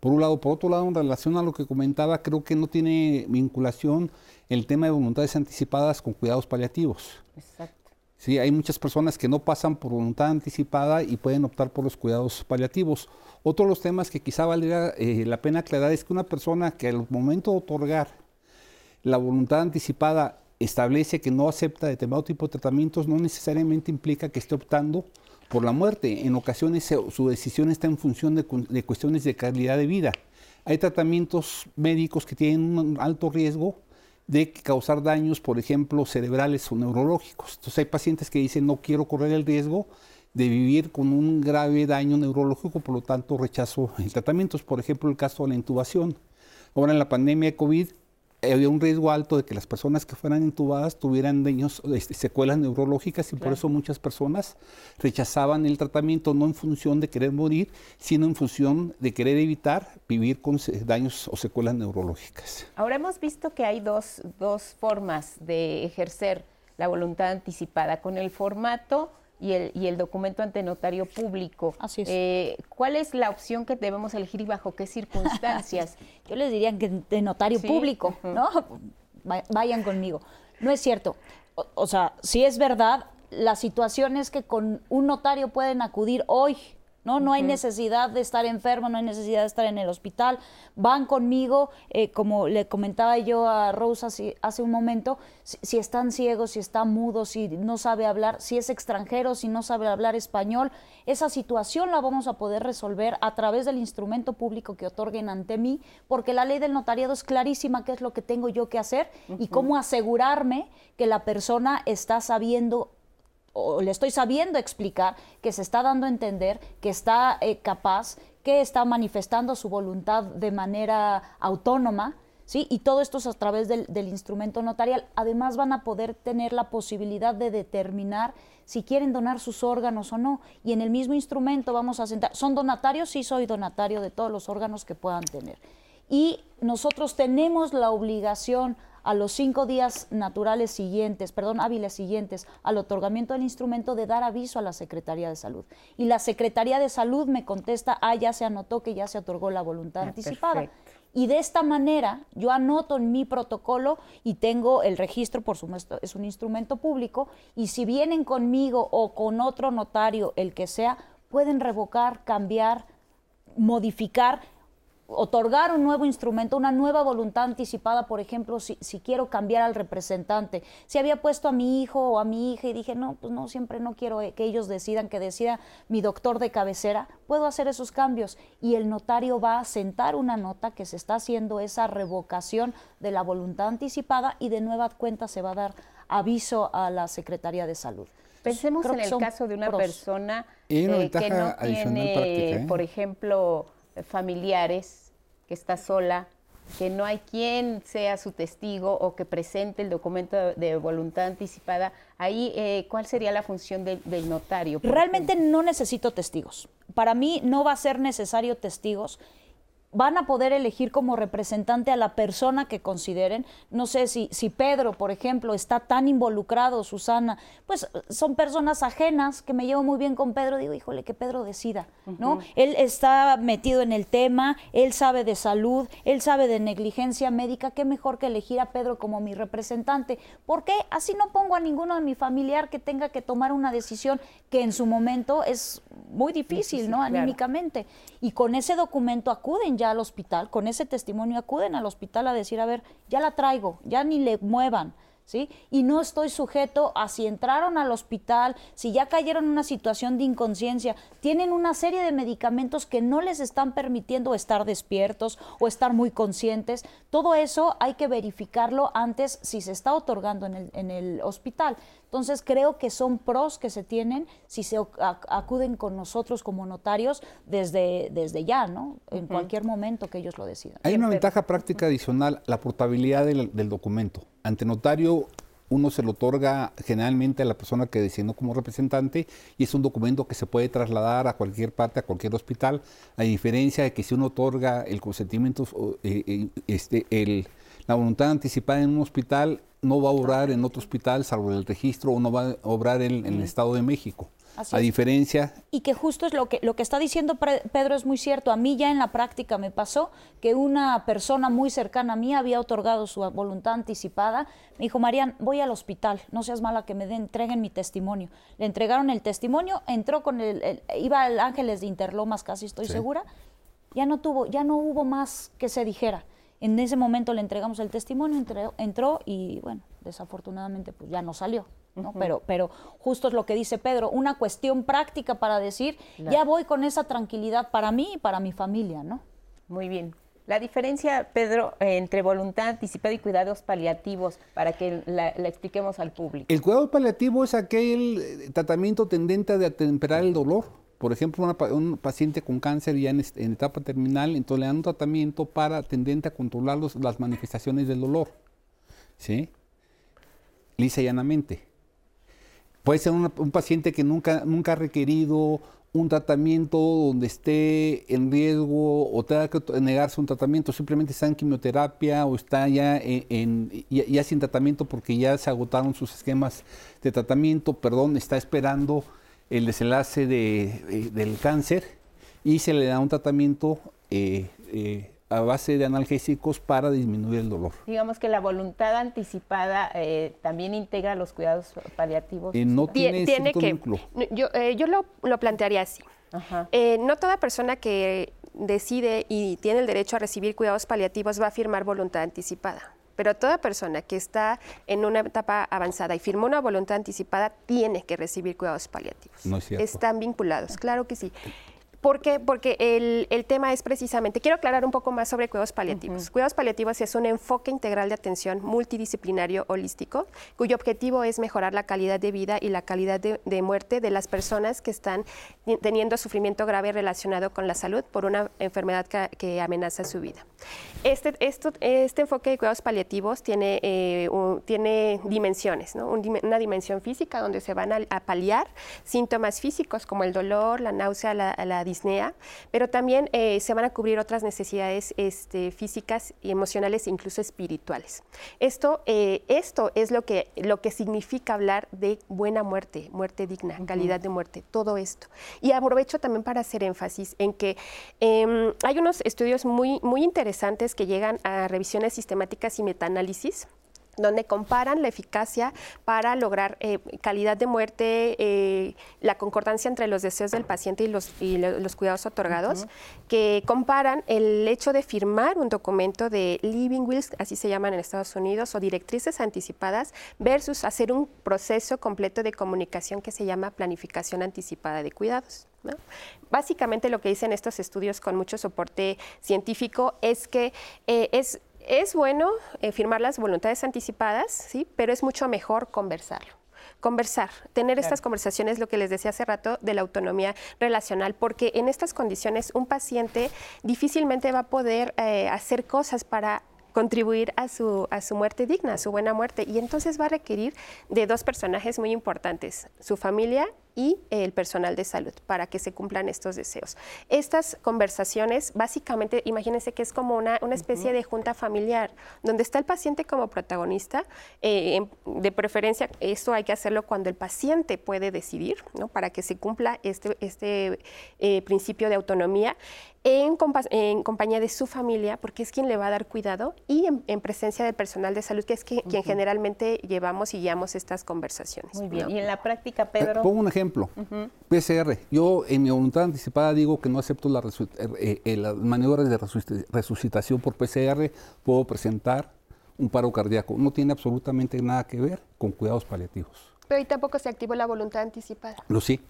Por un lado, por otro lado, en relación a lo que comentaba, creo que no tiene vinculación el tema de voluntades anticipadas con cuidados paliativos. Exacto. Sí, hay muchas personas que no pasan por voluntad anticipada y pueden optar por los cuidados paliativos. Otro de los temas que quizá valdría eh, la pena aclarar es que una persona que al momento de otorgar la voluntad anticipada establece que no acepta determinado tipo de tratamientos, no necesariamente implica que esté optando por la muerte. En ocasiones su decisión está en función de, de cuestiones de calidad de vida. Hay tratamientos médicos que tienen un alto riesgo de causar daños, por ejemplo, cerebrales o neurológicos. Entonces hay pacientes que dicen no quiero correr el riesgo de vivir con un grave daño neurológico, por lo tanto rechazo el tratamiento. Por ejemplo, el caso de la intubación. Ahora en la pandemia de COVID había un riesgo alto de que las personas que fueran intubadas tuvieran daños, este, secuelas neurológicas y por eso muchas personas rechazaban el tratamiento no en función de querer morir, sino en función de querer evitar vivir con daños o secuelas neurológicas. Ahora hemos visto que hay dos, dos formas de ejercer la voluntad anticipada, con el formato y el, y el documento ante notario público. Así es. Eh, ¿Cuál es la opción que debemos elegir y bajo qué circunstancias? Yo les diría que de notario público, ¿no? Vayan conmigo. No es cierto. O, sea, si es verdad, la situación es que con un notario pueden acudir hoy ¿no? No hay necesidad de estar enfermo, no hay necesidad de estar en el hospital. Van conmigo, eh, como le comentaba yo a Rosa hace, un momento, si, están ciegos, si está mudo, si no sabe hablar, si es extranjero, si no sabe hablar español, esa situación la vamos a poder resolver a través del instrumento público que otorguen ante mí, porque la ley del notariado es clarísima qué es lo que tengo yo que hacer y cómo asegurarme que la persona está sabiendo o le estoy sabiendo explicar que se está dando a entender que está eh, capaz, que está manifestando su voluntad de manera autónoma, ¿sí? Y todo esto es a través del, instrumento notarial. Además van a poder tener la posibilidad de determinar si quieren donar sus órganos o no. Y en el mismo instrumento vamos a sentar, ¿son donatarios? Sí, soy donatario de todos los órganos que puedan tener. Y nosotros tenemos la obligación a los cinco días naturales siguientes, perdón, hábiles siguientes al otorgamiento del instrumento de dar aviso a la Secretaría de Salud. Y la Secretaría de Salud me contesta, ah, ya se anotó que ya se otorgó la voluntad ah, anticipada. Y de esta manera yo anoto en mi protocolo y tengo el registro, por supuesto, es un instrumento público, y si vienen conmigo o con otro notario, el que sea, pueden revocar, cambiar, modificar otorgar un nuevo instrumento, una nueva voluntad anticipada, por ejemplo, si, si, quiero cambiar al representante. Si había puesto a mi hijo o a mi hija y dije, no, pues no, siempre no quiero eh, que ellos decidan, que decida mi doctor de cabecera, puedo hacer esos cambios. Y el notario va a sentar una nota que se está haciendo esa revocación de la voluntad anticipada y de nueva cuenta se va a dar aviso a la Secretaría de Salud. Pensemos en el caso de una persona eh, que no tiene, ¿eh? por ejemplo, familiares, que está sola, que no hay quien sea su testigo o que presente el documento de, voluntad anticipada, ahí, eh, ¿cuál sería la función del notario? Realmente no necesito testigos. Para mí no va a ser necesario testigos van a poder elegir como representante a la persona que consideren. No sé si, si Pedro, por ejemplo, está tan involucrado, Susana, pues son personas ajenas que me llevo muy bien con Pedro. Digo, híjole, que Pedro decida, ¿no? Él está metido en el tema, él sabe de salud, él sabe de negligencia médica. Qué mejor que elegir a Pedro como mi representante. ¿Por qué? Así no pongo a ninguno de mi familiar que tenga que tomar una decisión que en su momento es muy difícil, ¿no? Anímicamente. Y con ese documento acuden al hospital, con ese testimonio acuden al hospital a decir, a ver, ya la traigo, ya ni le muevan. ¿Sí? Y no estoy sujeto a si entraron al hospital, si ya cayeron en una situación de inconsciencia, tienen una serie de medicamentos que no les están permitiendo estar despiertos o estar muy conscientes. Todo eso hay que verificarlo antes si se está otorgando en el, hospital. Entonces creo que son pros que se tienen si se acuden con nosotros como notarios desde, desde ya, ¿no? En cualquier momento que ellos lo decidan. Hay una ventaja práctica adicional, la portabilidad del, documento. Ante notario uno se lo otorga generalmente a la persona que designó como representante y es un documento que se puede trasladar a cualquier parte, a cualquier hospital, a diferencia de que si uno otorga el consentimiento, eh, eh, este, el, la voluntad anticipada en un hospital, no va a obrar en otro hospital salvo el registro o no va a obrar en, el Estado de México. a diferencia. Y que justo es lo que, lo que está diciendo Pedro es muy cierto. A mí ya en la práctica me pasó que una persona muy cercana a mí había otorgado su voluntad anticipada. Me dijo, Marian, voy al hospital, no seas mala que me den, entreguen mi testimonio. Le entregaron el testimonio, entró con el, iba al Ángeles de Interlomas, casi estoy segura. Ya no tuvo, ya no hubo más que se dijera. En ese momento le entregamos el testimonio, entró, y bueno, desafortunadamente pues ya no salió. ¿no? pero, pero justo es lo que dice Pedro, una cuestión práctica para decir, ya voy con esa tranquilidad para mí y para mi familia, ¿no? Muy bien. La diferencia, Pedro, entre voluntad anticipada y cuidados paliativos, para que la, expliquemos al público. El cuidado paliativo es aquel eh, tratamiento tendente a atemperar el dolor por ejemplo, un paciente con cáncer ya en, etapa terminal, entonces le dan un tratamiento para tendente a controlar las manifestaciones del dolor. ¿Sí? Lisa y llanamente. Puede ser un paciente que nunca, nunca ha requerido un tratamiento donde esté en riesgo o tenga que negarse un tratamiento, simplemente está en quimioterapia o está ya, en, ya sin tratamiento porque ya se agotaron sus esquemas de tratamiento, perdón, está esperando el desenlace de, del cáncer y se le da un tratamiento eh, eh, a base de analgésicos para disminuir el dolor. Digamos que la voluntad anticipada eh, también integra los cuidados paliativos. no tiene, tiene que, Yo, yo lo, lo, plantearía así. no toda persona que decide y tiene el derecho a recibir cuidados paliativos va a firmar voluntad anticipada. Pero toda persona que está en una etapa avanzada y firmó una voluntad anticipada tiene que recibir cuidados paliativos. No es cierto. Están vinculados, claro que sí. ¿Por qué? Porque el, el, tema es precisamente, quiero aclarar un poco más sobre cuidados paliativos. Cuidados paliativos es un enfoque integral de atención multidisciplinario holístico, cuyo objetivo es mejorar la calidad de vida y la calidad de, de muerte de las personas que están teniendo sufrimiento grave relacionado con la salud por una enfermedad que, que amenaza su vida. Este, esto, este enfoque de cuidados paliativos tiene, eh, tiene dimensiones, ¿no? una dimensión física donde se van a, paliar síntomas físicos como el dolor, la náusea, la, la disnea, pero también eh, se van a cubrir otras necesidades este, físicas y emocionales e incluso espirituales. Esto, eh, esto es lo que, lo que significa hablar de buena muerte, muerte digna, calidad de muerte, todo esto. Y aprovecho también para hacer énfasis en que em, hay unos estudios muy, muy interesantes que llegan a revisiones sistemáticas y metaanálisis donde comparan la eficacia para lograr eh, calidad de muerte, eh, la concordancia entre los deseos del paciente y los, los cuidados otorgados, que comparan el hecho de firmar un documento de living wills, así se llaman en Estados Unidos, o directrices anticipadas, versus hacer un proceso completo de comunicación que se llama planificación anticipada de cuidados. Básicamente lo que dicen estos estudios con mucho soporte científico es que eh, es es bueno eh, firmar las voluntades anticipadas, sí, pero es mucho mejor conversarlo. Conversar, tener estas conversaciones, lo que les decía hace rato, de la autonomía relacional, porque en estas condiciones un paciente difícilmente va a poder eh, hacer cosas para contribuir a su, a su muerte digna, a su buena muerte, y entonces va a requerir de dos personajes muy importantes, su familia y el personal de salud para que se cumplan estos deseos. Estas conversaciones, básicamente, imagínense que es como una, una especie de junta familiar, donde está el paciente como protagonista. Eh, de preferencia, esto hay que hacerlo cuando el paciente puede decidir, ¿no? para que se cumpla este, este eh, principio de autonomía. En, en, compañía de su familia, porque es quien le va a dar cuidado, y en, presencia del personal de salud, que es quien generalmente llevamos y guiamos estas conversaciones. Muy bien. Y en la práctica, Pedro. Pongo un ejemplo ejemplo, PCR. Yo en mi voluntad anticipada digo que no acepto la eh, eh, las maniobras de resucitación por PCR. Puedo presentar un paro cardíaco. No tiene absolutamente nada que ver con cuidados paliativos. Pero ahí tampoco se activó la voluntad anticipada. Lo sí,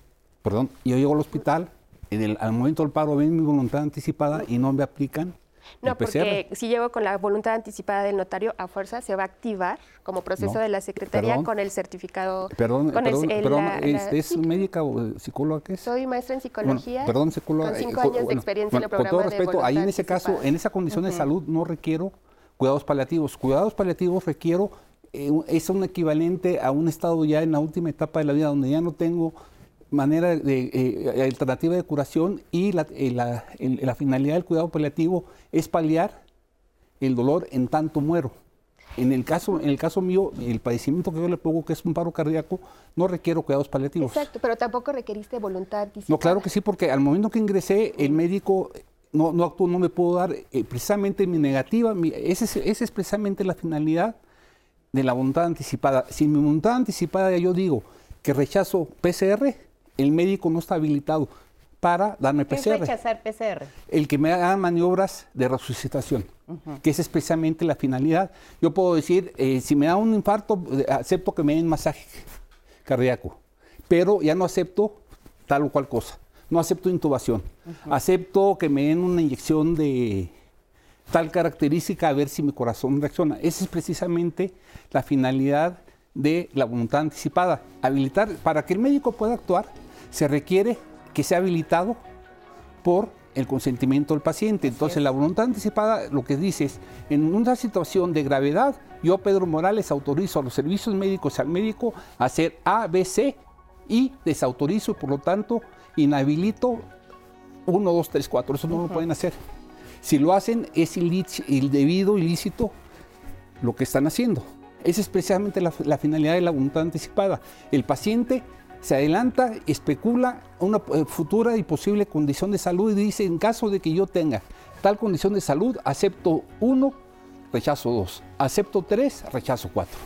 perdón. Yo llego al hospital, en el, al momento del paro ven mi voluntad anticipada y no me aplican no, porque si llego con la voluntad anticipada del notario, a fuerza se va a activar como proceso de la Secretaría con el certificado. Perdón, perdón, perdón ¿es, médica o psicóloga qué es? Soy maestra en psicología. perdón, psicóloga. Con cinco años de experiencia en el programa Con todo respeto, ahí en ese caso, en esa condición de salud no requiero cuidados paliativos. Cuidados paliativos requiero, eh, es un equivalente a un estado ya en la última etapa de la vida donde ya no tengo manera de eh, alternativa de curación y la, eh, la, la, finalidad del cuidado paliativo es paliar el dolor en tanto muero. En el caso, en el caso mío, el padecimiento que yo le pongo, que es un paro cardíaco, no requiero cuidados paliativos. Exacto, pero tampoco requeriste voluntad No, claro que sí, porque al momento que ingresé, el médico no, no actuó, no me pudo dar eh, precisamente mi negativa. esa es, es precisamente la finalidad de la voluntad anticipada. Si mi voluntad anticipada yo digo que rechazo PCR, el médico no está habilitado para darme PCR. ¿Qué rechazar PCR? El que me haga maniobras de resucitación, que es especialmente la finalidad. Yo puedo decir, eh, si me da un infarto, eh, acepto que me den masaje cardíaco, pero ya no acepto tal o cual cosa. No acepto intubación. Acepto que me den una inyección de tal característica a ver si mi corazón reacciona. Esa es precisamente la finalidad de la voluntad anticipada. Habilitar, para que el médico pueda actuar, se requiere que sea habilitado por el consentimiento del paciente. Entonces, la voluntad anticipada lo que dice es, en una situación de gravedad, yo, Pedro Morales, autorizo a los servicios médicos al médico a hacer A, B, C y desautorizo y por lo tanto inhabilito 1, 2, 3, 4. Eso no lo pueden hacer. Si lo hacen, es indebido, ilícito lo que están haciendo. Esa es precisamente la, finalidad de la voluntad anticipada. El paciente se adelanta, especula una eh, futura y posible condición de salud y dice, en caso de que yo tenga tal condición de salud, acepto uno, rechazo dos, acepto tres, rechazo cuatro.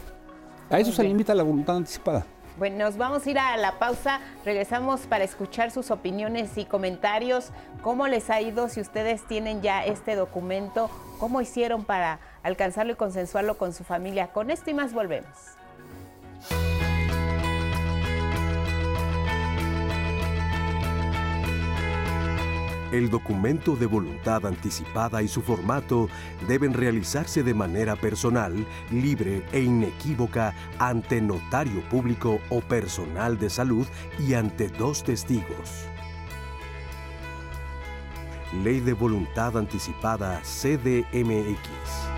A eso se limita la voluntad anticipada. Bueno, nos vamos a ir a la pausa. Regresamos para escuchar sus opiniones y comentarios. ¿Cómo les ha ido si ustedes tienen ya este documento? ¿Cómo hicieron para alcanzarlo y consensuarlo con su familia? Con esto y más volvemos. El documento de voluntad anticipada y su formato deben realizarse de manera personal, libre e inequívoca ante notario público o personal de salud y ante dos testigos. Ley de Voluntad Anticipada CDMX.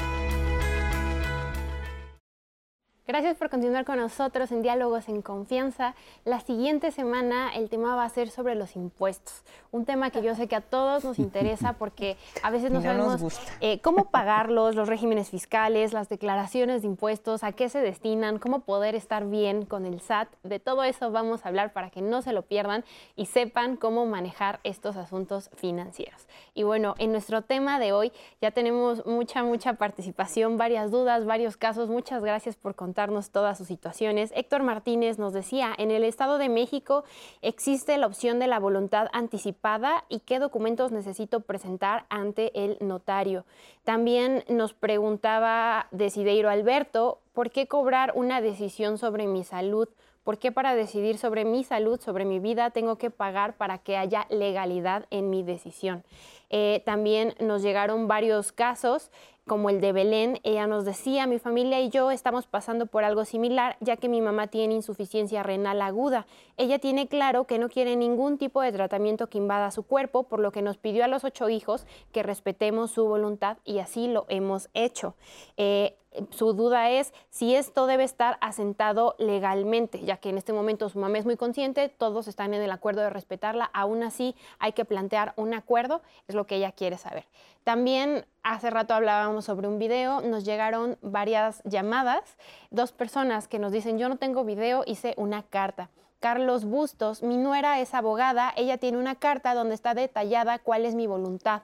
Gracias por continuar con nosotros en Diálogos en Confianza. La siguiente semana el tema va a ser sobre los impuestos, un tema que yo sé que a todos nos interesa porque a veces no, sabemos eh, cómo pagarlos, los regímenes fiscales, las declaraciones de impuestos, a qué se destinan, cómo poder estar bien con el SAT. De todo eso vamos a hablar para que no se lo pierdan y sepan cómo manejar estos asuntos financieros. Y bueno, en nuestro tema de hoy ya tenemos mucha, mucha participación, varias dudas, varios casos. Muchas gracias por contar todas sus situaciones. Héctor Martínez nos decía, en el Estado de México existe la opción de la voluntad anticipada y qué documentos necesito presentar ante el notario. También nos preguntaba Desideiro Alberto, ¿por qué cobrar una decisión sobre mi salud? ¿Por qué para decidir sobre mi salud, sobre mi vida, tengo que pagar para que haya legalidad en mi decisión? Eh, también nos llegaron varios casos como el de Belén, ella nos decía, mi familia y yo estamos pasando por algo similar, ya que mi mamá tiene insuficiencia renal aguda. Ella tiene claro que no quiere ningún tipo de tratamiento que invada su cuerpo, por lo que nos pidió a los ocho hijos que respetemos su voluntad y así lo hemos hecho. Eh, su duda es si esto debe estar asentado legalmente, ya que en este momento su mamá es muy consciente, todos están en el acuerdo de respetarla, aún así hay que plantear un acuerdo, es lo que ella quiere saber. También hace rato hablábamos sobre un video, nos llegaron varias llamadas, dos personas que nos dicen, yo no tengo video, hice una carta. Carlos Bustos, mi nuera es abogada, ella tiene una carta donde está detallada cuál es mi voluntad,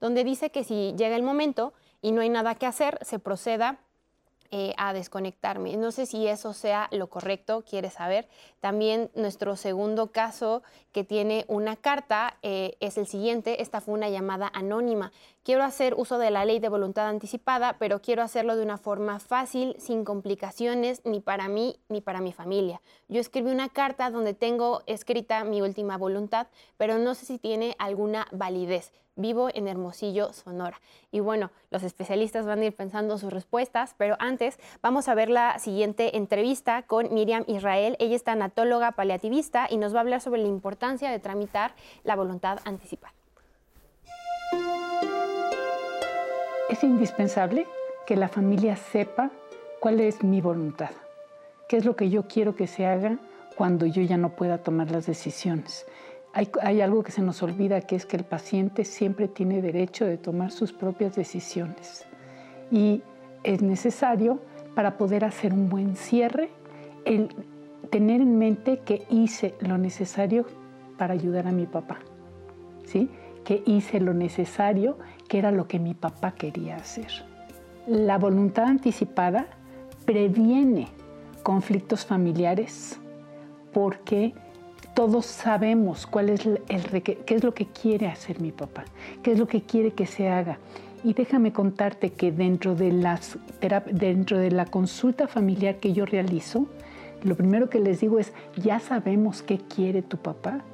donde dice que si llega el momento y no hay nada que hacer, se proceda eh, a desconectarme. No sé si eso sea lo correcto, quiere saber. También nuestro segundo caso que tiene una carta eh, es el siguiente. Esta fue una llamada anónima. Quiero hacer uso de la ley de voluntad anticipada, pero quiero hacerlo de una forma fácil, sin complicaciones, ni para mí ni para mi familia. Yo escribí una carta donde tengo escrita mi última voluntad, pero no sé si tiene alguna validez vivo en Hermosillo, Sonora. Y bueno, los especialistas van a ir pensando sus respuestas, pero antes vamos a ver la siguiente entrevista con Miriam Israel. Ella es tanatóloga paliativista y nos va a hablar sobre la importancia de tramitar la voluntad anticipada. Es indispensable que la familia sepa cuál es mi voluntad, qué es lo que yo quiero que se haga cuando yo ya no pueda tomar las decisiones hay, algo que se nos olvida, que es que el paciente siempre tiene derecho de tomar sus propias decisiones. Y es necesario, para poder hacer un buen cierre, el tener en mente que hice lo necesario para ayudar a mi papá. ¿sí? Que hice lo necesario, que era lo que mi papá quería hacer. La voluntad anticipada previene conflictos familiares porque todos sabemos cuál es el, qué es lo que quiere hacer mi papá, qué es lo que quiere que se haga. Y déjame contarte que dentro de, las, dentro de la consulta familiar que yo realizo, lo primero que les digo es, ya sabemos qué quiere tu papá.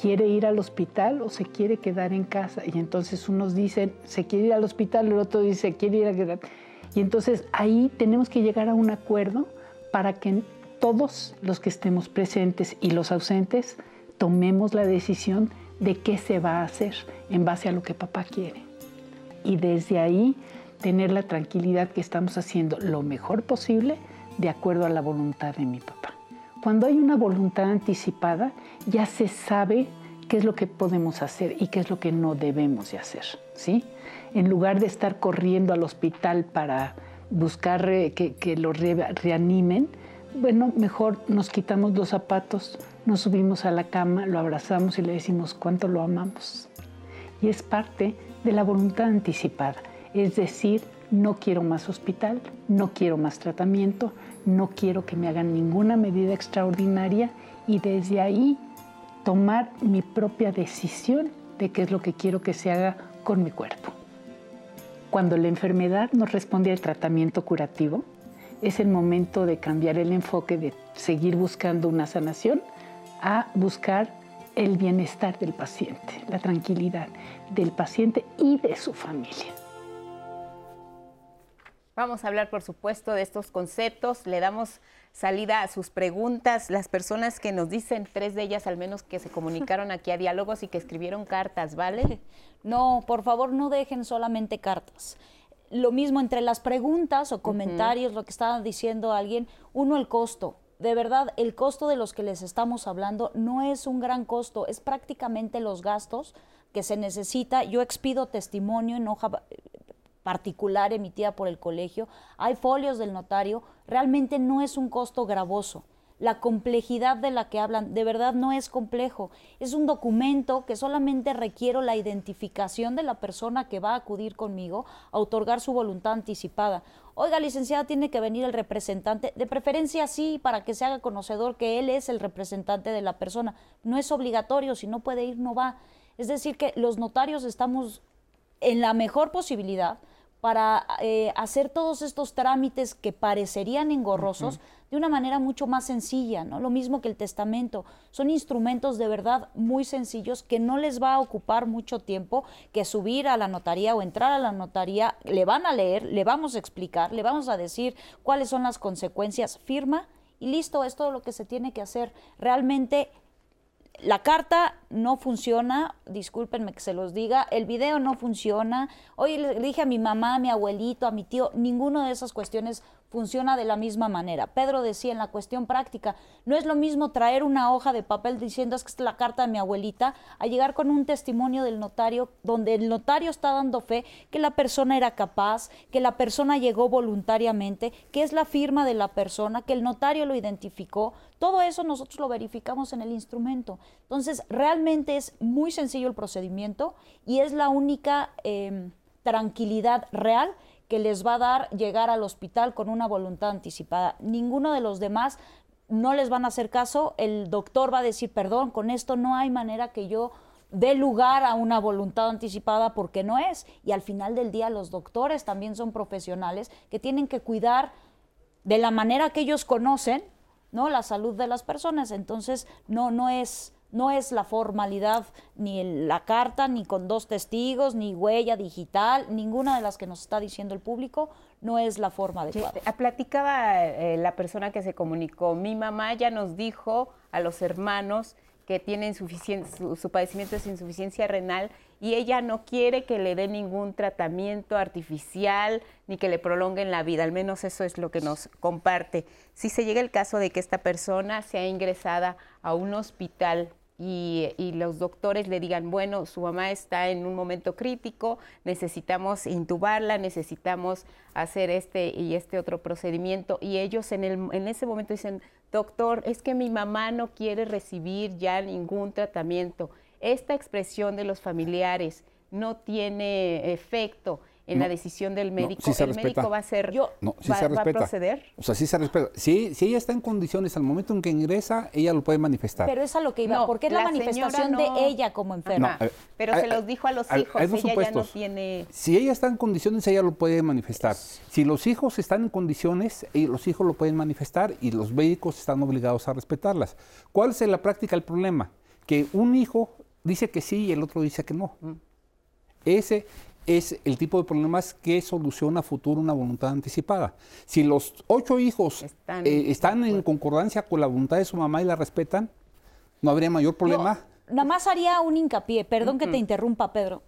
¿Quiere ir al hospital o se quiere quedar en casa? Y entonces unos dicen, se quiere ir al hospital, el otro dice, quiere ir a quedar. Y entonces ahí tenemos que llegar a un acuerdo para que todos los que estemos presentes y los ausentes tomemos la decisión de qué se va a hacer en base a lo que papá quiere. Y desde ahí tener la tranquilidad que estamos haciendo lo mejor posible de acuerdo a la voluntad de mi papá. Cuando hay una voluntad anticipada, ya se sabe qué es lo que podemos hacer y qué es lo que no debemos de hacer, ¿sí? En lugar de estar corriendo al hospital para buscar eh, que, que lo reanimen, bueno, mejor nos quitamos los zapatos, nos subimos a la cama, lo abrazamos y le decimos cuánto lo amamos. Y es parte de la voluntad anticipada, es decir, no quiero más hospital, no quiero más tratamiento, no quiero que me hagan ninguna medida extraordinaria y desde ahí tomar mi propia decisión de qué es lo que quiero que se haga con mi cuerpo. Cuando la enfermedad no responde al tratamiento curativo, es el momento de cambiar el enfoque de seguir buscando una sanación a buscar el bienestar del paciente, la tranquilidad del paciente y de su familia. Vamos a hablar, por supuesto, de estos conceptos. Le damos salida a sus preguntas. Las personas que nos dicen, tres de ellas al menos que se comunicaron aquí a Diálogos y que escribieron cartas, ¿vale? No, por favor, no dejen solamente cartas lo mismo entre las preguntas o comentarios, lo que estaba diciendo alguien, uno el costo. De verdad, el costo de los que les estamos hablando no es un gran costo, es prácticamente los gastos que se necesita. Yo expido testimonio en hoja particular emitida por el colegio, hay folios del notario, realmente no es un costo gravoso. La complejidad de la que hablan de verdad no es complejo, es un documento que solamente requiero la identificación de la persona que va a acudir conmigo a otorgar su voluntad anticipada. Oiga, licenciada, tiene que venir el representante, de preferencia sí, para que se haga conocedor que él es el representante de la persona. No es obligatorio, si no puede ir, no va. Es decir, que los notarios estamos en la mejor posibilidad para eh, hacer todos estos trámites que parecerían engorrosos de una manera mucho más sencilla, ¿no? Lo mismo que el testamento. Son instrumentos de verdad muy sencillos que no les va a ocupar mucho tiempo que subir a la notaría o entrar a la notaría. Le van a leer, le vamos a explicar, le vamos a decir cuáles son las consecuencias. Firma y listo, es todo lo que se tiene que hacer. Realmente la carta no funciona, discúlpenme que se los diga, el video no funciona, hoy le dije a mi mamá, a mi abuelito, a mi tío, ninguna de esas cuestiones funciona de la misma manera. Pedro decía en la cuestión práctica, no es lo mismo traer una hoja de papel diciendo es que es la carta de mi abuelita, a llegar con un testimonio del notario donde el notario está dando fe que la persona era capaz, que la persona llegó voluntariamente, que es la firma de la persona, que el notario lo identificó. Todo eso nosotros lo verificamos en el instrumento. Entonces, realmente es muy sencillo el procedimiento y es la única em, tranquilidad real que les va a dar llegar al hospital con una voluntad anticipada. Ninguno de los demás no les van a hacer caso, el doctor va a decir, perdón, con esto no hay manera que yo dé lugar a una voluntad anticipada porque no es. Y al final del día los doctores también son profesionales que tienen que cuidar de la manera que ellos conocen, ¿no? La salud de las personas. Entonces, no, no es no es la formalidad ni la carta, ni con dos testigos, ni huella digital, ninguna de las que nos está diciendo el público, no es la forma adecuada. platicaba eh, la persona que se comunicó, mi mamá ya nos dijo a los hermanos que tienen su, su padecimiento es insuficiencia renal y ella no quiere que le dé ningún tratamiento artificial ni que le prolonguen la vida, al menos eso es lo que nos comparte. Si se llega el caso de que esta persona sea ingresada a un hospital y, los doctores le digan, bueno, su mamá está en un momento crítico, necesitamos intubarla, necesitamos hacer este y este otro procedimiento. Y ellos en, el, en ese momento dicen, doctor, es que mi mamá no quiere recibir ya ningún tratamiento. Esta expresión de los familiares no tiene efecto en la decisión del médico, el médico va a ser, yo, va, a proceder. O sea, sí se respeta. Si, si ella está en condiciones al momento en que ingresa, ella lo puede manifestar. Pero es a lo que iba, porque es la, manifestación de ella como enferma. pero se los dijo a los hijos, ella ya no tiene... Si ella está en condiciones, ella lo puede manifestar. Si los hijos están en condiciones, eh, los hijos lo pueden manifestar y los médicos están obligados a respetarlas. ¿Cuál es en la práctica el problema? Que un hijo dice que sí y el otro dice que no. Mm. Ese es el tipo de problemas que soluciona a futuro una voluntad anticipada. Si los ocho hijos están, en concordancia con la voluntad de su mamá y la respetan, no habría mayor problema. nada más haría un hincapié, perdón que te interrumpa, Pedro,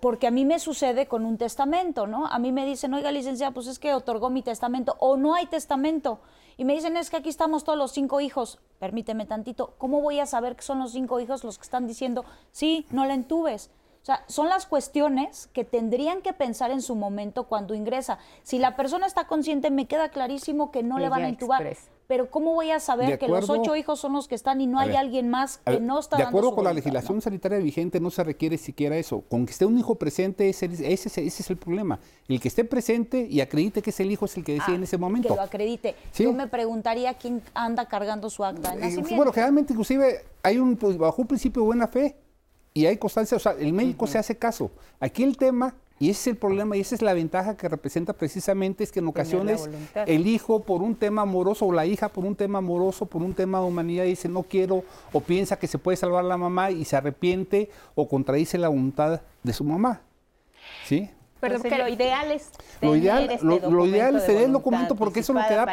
porque a mí me sucede con un testamento, ¿no? A mí me dicen, oiga, licenciada, pues es que otorgó mi testamento, o no hay testamento. Y me dicen, es que aquí estamos todos los cinco hijos. Permíteme tantito, ¿cómo voy a saber que son los cinco hijos los que están diciendo, sí, no la entubes? O sea, son las cuestiones que tendrían que pensar en su momento cuando ingresa. Si la persona está consciente, me queda clarísimo que no le van a intubar. Pero ¿cómo voy a saber que los ocho hijos son los que están y no hay alguien más que no está De acuerdo con la legislación sanitaria vigente, no se requiere siquiera eso. Con que esté un hijo presente, ese, ese, es el problema. El que esté presente y acredite que es el hijo es el que decide ah, en ese momento. Que lo acredite. Yo me preguntaría quién anda cargando su acta de eh, Bueno, generalmente inclusive hay un, pues, bajo un principio de buena fe, y hay constancia, o sea, el médico se hace caso. Aquí el tema, y ese es el problema, y esa es la ventaja que representa precisamente, es que en ocasiones el hijo por un tema amoroso o la hija por un tema amoroso, por un tema de humanidad, dice no quiero, o piensa que se puede salvar la mamá y se arrepiente o contradice la voluntad de su mamá. ¿Sí? Pero lo ideal es lo ideal, este lo, ideal es tener el documento porque eso, lo que da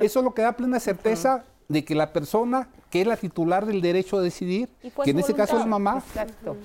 eso es lo que da plena certeza de que la persona que es la titular del derecho a decidir, que en ese caso es mamá. Exacto.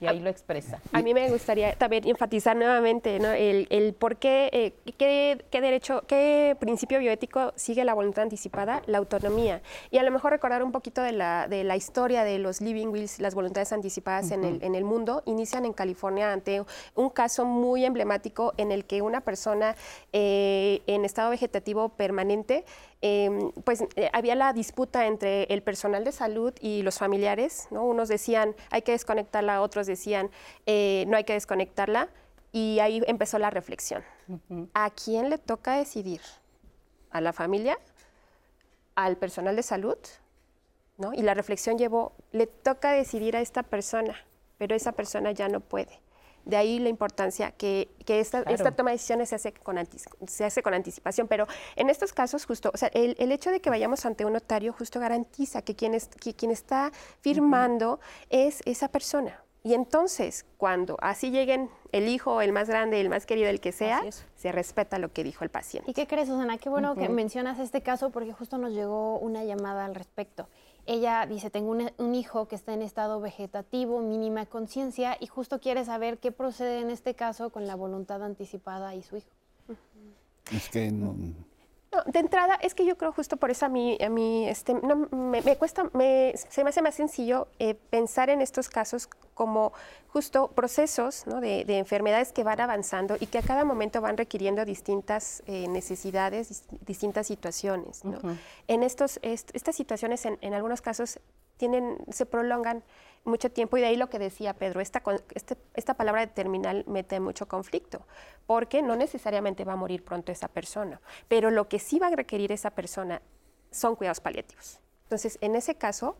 y ahí lo expresa. A mí me gustaría también enfatizar nuevamente ¿no? el, el, por qué, eh, qué, qué, derecho, qué principio bioético sigue la voluntad anticipada, la autonomía. Y a lo mejor recordar un poquito de la, de la historia de los living wills, las voluntades anticipadas uh -huh. en, el, en el mundo, inician en California ante un caso muy emblemático en el que una persona eh, en estado vegetativo permanente eh, pues eh, había la disputa entre el personal de salud y los familiares, ¿no? Unos decían hay que desconectarla, otros decían eh, no hay que desconectarla, y ahí empezó la reflexión. Uh -huh. ¿A quién le toca decidir? ¿A la familia? ¿Al personal de salud? ¿No? Y la reflexión llevó, le toca decidir a esta persona, pero esa persona ya no puede. De ahí la importancia que, que esta, claro. esta, toma de decisiones se hace, con se hace con anticipación. Pero en estos casos, justo, o sea, el, el, hecho de que vayamos ante un notario justo garantiza que quien, es, que quien está firmando uh -huh. es esa persona. Y entonces, cuando así lleguen el hijo, el más grande, el más querido, el que sea, se respeta lo que dijo el paciente. ¿Y qué crees, Susana? Qué bueno uh -huh. que mencionas este caso porque justo nos llegó una llamada al respecto. Ella dice, tengo un, un, hijo que está en estado vegetativo, mínima conciencia, y justo quiere saber qué procede en este caso con la voluntad anticipada y su hijo. Es que no... No, de entrada, es que yo creo justo por eso a mí, a mí este, no, me, me, cuesta, me, se me hace más sencillo eh, pensar en estos casos como justo procesos ¿no? de, de, enfermedades que van avanzando y que a cada momento van requiriendo distintas eh, necesidades, dist distintas situaciones. ¿no? Uh -huh. En estos, est estas situaciones, en, en algunos casos, tienen, se prolongan mucho tiempo y de ahí lo que decía Pedro, esta, este, esta palabra de terminal mete mucho conflicto, porque no necesariamente va a morir pronto esa persona, pero lo que sí va a requerir esa persona son cuidados paliativos. Entonces, en ese caso,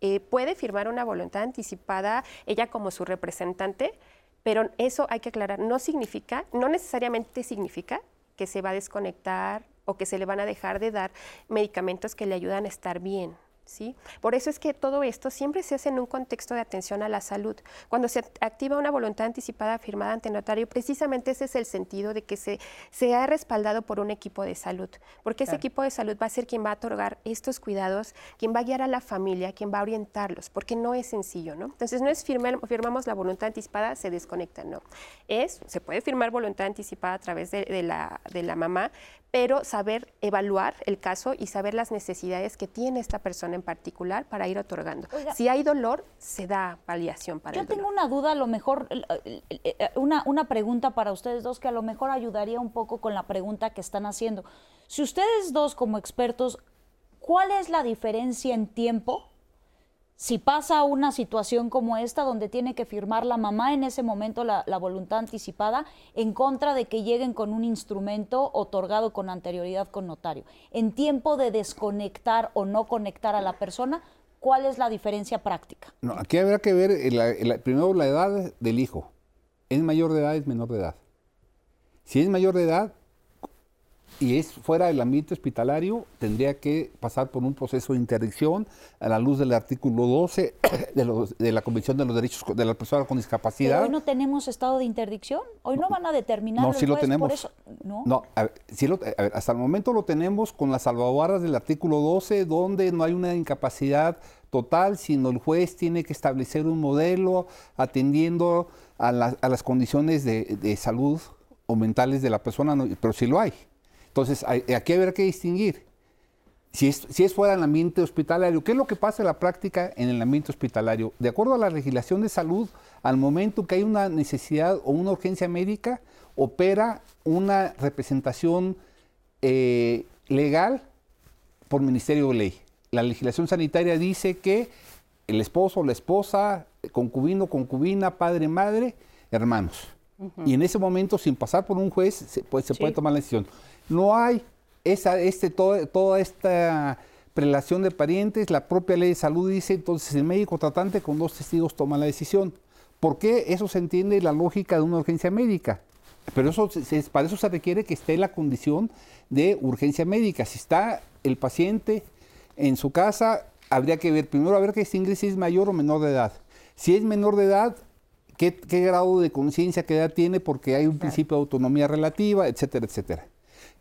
eh, puede firmar una voluntad anticipada ella como su representante, pero eso hay que aclarar, no significa, no necesariamente significa que se va a desconectar o que se le van a dejar de dar medicamentos que le ayudan a estar bien. ¿Sí? Por eso es que todo esto siempre se hace en un contexto de atención a la salud. Cuando se activa una voluntad anticipada firmada ante notario, precisamente ese es el sentido de que se, se ha respaldado por un equipo de salud, porque claro. ese equipo de salud va a ser quien va a otorgar estos cuidados, quien va a guiar a la familia, quien va a orientarlos, porque no es sencillo, ¿no? Entonces no es firmar, firmamos la voluntad anticipada, se desconecta, no. Es, se puede firmar voluntad anticipada a través de, de, la, de la mamá, pero saber evaluar el caso y saber las necesidades que tiene esta persona en particular para ir otorgando. Oiga, si hay dolor, se da paliación para yo el dolor. Yo tengo una duda, a lo mejor, una, una pregunta para ustedes dos que a lo mejor ayudaría un poco con la pregunta que están haciendo. Si ustedes dos como expertos, ¿cuál es la diferencia en tiempo si pasa una situación como esta, donde tiene que firmar la mamá en ese momento la, voluntad anticipada, en contra de que lleguen con un instrumento otorgado con anterioridad con notario, en tiempo de desconectar o no conectar a la persona, ¿cuál es la diferencia práctica? No, aquí habrá que ver, primero, la edad del hijo. ¿Es mayor de edad, es menor de edad? Si es mayor de edad, y es fuera del ambiente hospitalario, tendría que pasar por un proceso de interdicción a la luz del artículo 12 de, los, de la Convención de los Derechos de la Persona con Discapacidad. Pero hoy no tenemos estado de interdicción, hoy no van a determinar. No, sí lo tenemos. Eso, no, no a ver, sí lo, a ver, hasta el momento lo tenemos con las salvaguardas del artículo 12, donde no hay una incapacidad total, sino el juez tiene que establecer un modelo atendiendo a, la, a las condiciones de, de, salud o mentales de la persona, pero sí lo hay. Entonces, aquí habrá que distinguir. Si es, si es, fuera del ambiente hospitalario, ¿qué es lo que pasa en la práctica en el ambiente hospitalario? De acuerdo a la legislación de salud, al momento que hay una necesidad o una urgencia médica, opera una representación eh, legal por Ministerio de Ley. La legislación sanitaria dice que el esposo o la esposa, concubino, concubina, padre, madre, hermanos. Uh -huh. Y en ese momento, sin pasar por un juez, se, pues, se sí. puede tomar la decisión. No hay esa, este, todo, toda esta prelación de parientes, la propia ley de salud dice, entonces el médico tratante con dos testigos toma la decisión. ¿Por qué? Eso se entiende la lógica de una urgencia médica. Pero eso, se, para eso se requiere que esté la condición de urgencia médica. Si está el paciente en su casa, habría que ver, primero a ver que distinguir si es mayor o menor de edad. Si es menor de edad, ¿qué, qué grado de conciencia, qué edad tiene? Porque hay un principio de autonomía relativa, etcétera, etcétera.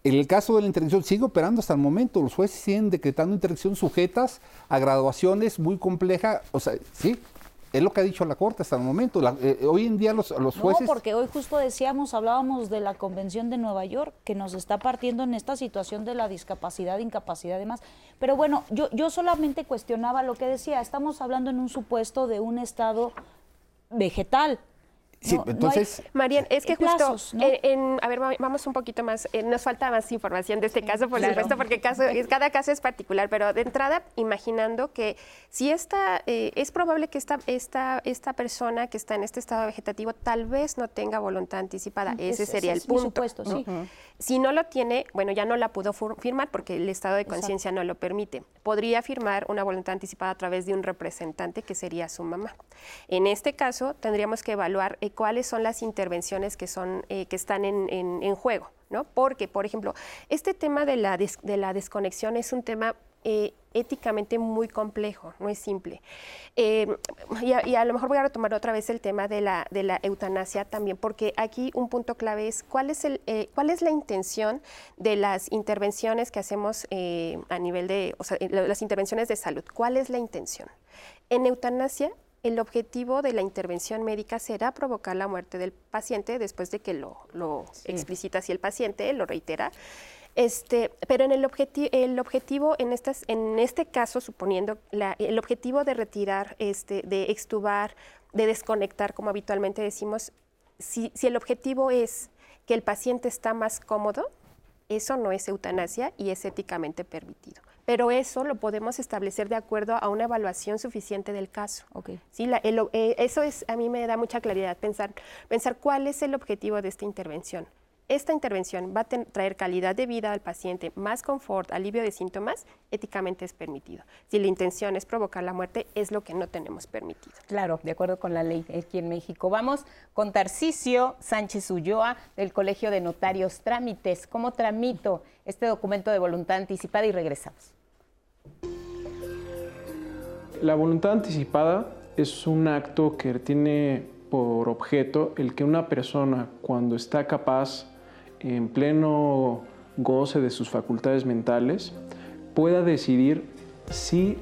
En el caso de la interdicción sigue operando hasta el momento. Los jueces siguen decretando interdicción sujetas a graduaciones muy complejas. O sea, sí, Es lo que ha dicho la Corte hasta el momento. Eh, hoy en día los, los jueces... No, porque hoy justo decíamos, hablábamos de la Convención de Nueva York, que nos está partiendo en esta situación de la discapacidad, incapacidad y demás. Pero bueno, yo, yo solamente cuestionaba lo que decía. Estamos hablando en un supuesto de un estado vegetal, Sí, entonces... Marian, es que justo, en, a ver, vamos un poquito más, eh, nos falta más información de este caso, por supuesto, porque caso, cada caso es particular, pero de entrada, imaginando que si esta, eh, es probable que esta, esta, esta persona que está en este estado vegetativo tal vez no tenga voluntad anticipada, ese sería el punto. Supuesto, sí. Si no lo tiene, bueno, ya no la pudo firmar porque el estado de conciencia no lo permite. Podría firmar una voluntad anticipada a través de un representante que sería su mamá. En este caso, tendríamos que evaluar eh, cuáles son las intervenciones que, son, eh, que están en, juego. ¿no? Porque, por ejemplo, este tema de la, de la desconexión es un tema eh, éticamente muy complejo, no es simple. Eh, y, a, lo mejor voy a retomar otra vez el tema de la, de la eutanasia también, porque aquí un punto clave es cuál es, el, eh, cuál es la intención de las intervenciones que hacemos a nivel de, o sea, las intervenciones de salud, cuál es la intención. En eutanasia el objetivo de la intervención médica será provocar la muerte del paciente después de que lo, lo explicita así el paciente, lo reitera. Este, pero en el, el objetivo, en, estas, en este caso, suponiendo el objetivo de retirar, este, de extubar, de desconectar, como habitualmente decimos, si, si el objetivo es que el paciente está más cómodo, eso no es eutanasia y es éticamente permitido. Pero eso lo podemos establecer de acuerdo a una evaluación suficiente del caso. Okay. ¿Sí? La, eh, eso es, a mí me da mucha claridad pensar, pensar cuál es el objetivo de esta intervención esta intervención va a traer calidad de vida al paciente, más confort, alivio de síntomas, éticamente es permitido. Si la intención es provocar la muerte, es lo que no tenemos permitido. Claro, de acuerdo con la ley aquí en México. Vamos con Tarcisio Sánchez Ulloa del Colegio de Notarios Trámites. ¿Cómo tramito este documento de voluntad anticipada? Y regresamos. La voluntad anticipada es un acto que tiene por objeto el que una persona cuando está capaz en pleno goce de sus facultades mentales, pueda decidir si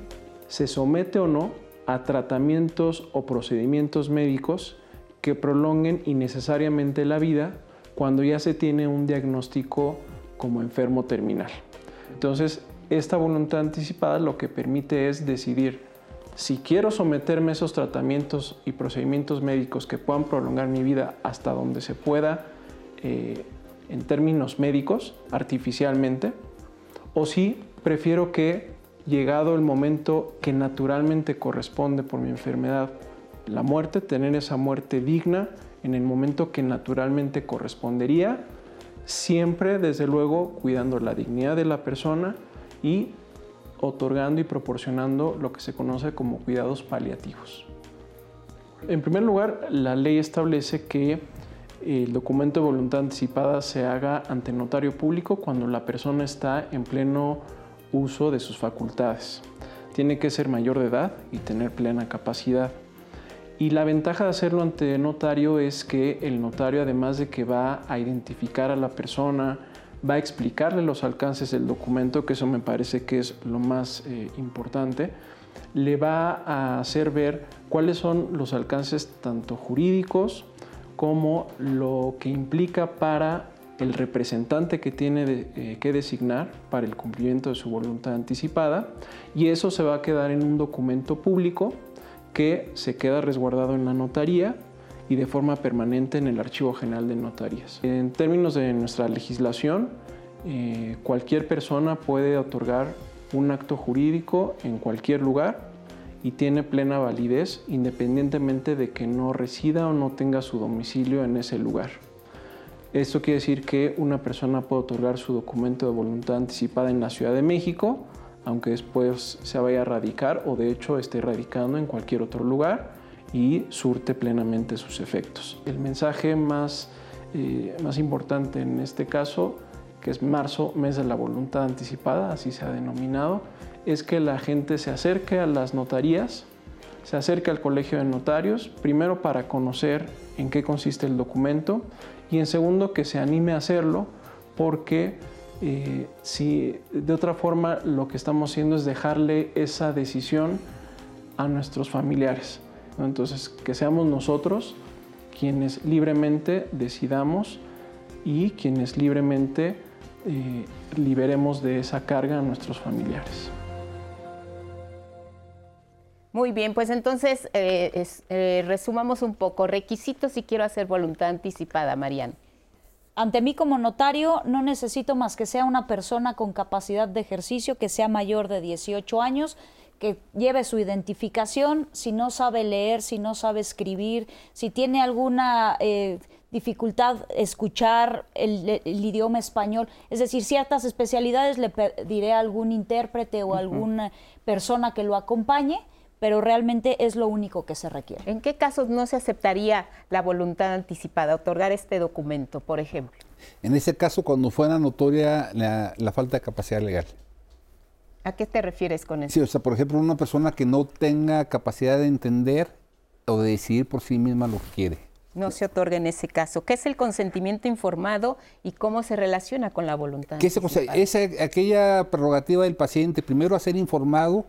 se somete o no a tratamientos o procedimientos médicos que prolonguen innecesariamente la vida cuando ya se tiene un diagnóstico como enfermo terminal. Entonces, esta voluntad anticipada lo que permite es decidir si quiero someterme a esos tratamientos y procedimientos médicos que puedan prolongar mi vida hasta donde se pueda eh, en términos médicos artificialmente, o si prefiero que llegado el momento que naturalmente corresponde por mi enfermedad, la muerte, tener esa muerte digna en el momento que naturalmente correspondería, siempre desde luego cuidando la dignidad de la persona y otorgando y proporcionando lo que se conoce como cuidados paliativos. En primer lugar, la ley establece que el documento de voluntad anticipada se haga ante notario público cuando la persona está en pleno uso de sus facultades. Tiene que ser mayor de edad y tener plena capacidad. Y la ventaja de hacerlo ante notario es que el notario, además de que va a identificar a la persona, va a explicarle los alcances del documento, que eso me parece que es lo más eh, importante, le va a hacer ver cuáles son los alcances tanto jurídicos, como lo que implica para el representante que tiene eh, que designar para el cumplimiento de su voluntad anticipada. Y eso se va a quedar en un documento público que se queda resguardado en la notaría y de forma permanente en el Archivo General de Notarías. En términos de nuestra legislación, eh, cualquier persona puede otorgar un acto jurídico en cualquier lugar y tiene plena validez independientemente de que no resida o no tenga su domicilio en ese lugar. Esto quiere decir que una persona puede otorgar su documento de voluntad anticipada en la Ciudad de México, aunque después se vaya a radicar o de hecho esté radicando en cualquier otro lugar y surte plenamente sus efectos. El mensaje más, eh, más importante en este caso, que es marzo, mes de la voluntad anticipada, así se ha denominado, es que la gente se acerque a las notarías, se acerque al colegio de notarios, primero para conocer en qué consiste el documento y en segundo que se anime a hacerlo porque eh, si de otra forma lo que estamos haciendo es dejarle esa decisión a nuestros familiares. Entonces, que seamos nosotros quienes libremente decidamos y quienes libremente eh, liberemos de esa carga a nuestros familiares. Muy bien, pues entonces eh, eh, resumamos un poco. Requisitos si quiero hacer voluntad anticipada, Mariana. Ante mí como notario no necesito más que sea una persona con capacidad de ejercicio, que sea mayor de 18 años, que lleve su identificación, si no sabe leer, si no sabe escribir, si tiene alguna eh, dificultad escuchar el, idioma español, es decir, ciertas especialidades le pediré a algún intérprete o alguna persona que lo acompañe pero realmente es lo único que se requiere. ¿En qué casos no se aceptaría la voluntad anticipada, otorgar este documento, por ejemplo? En ese caso, cuando fuera notoria la, falta de capacidad legal. ¿A qué te refieres con eso? Sí, o sea, por ejemplo, una persona que no tenga capacidad de entender o de decidir por sí misma lo que quiere. No se otorga en ese caso. ¿Qué es el consentimiento informado y cómo se relaciona con la voluntad? ¿Qué es, es aquella prerrogativa del paciente, primero a ser informado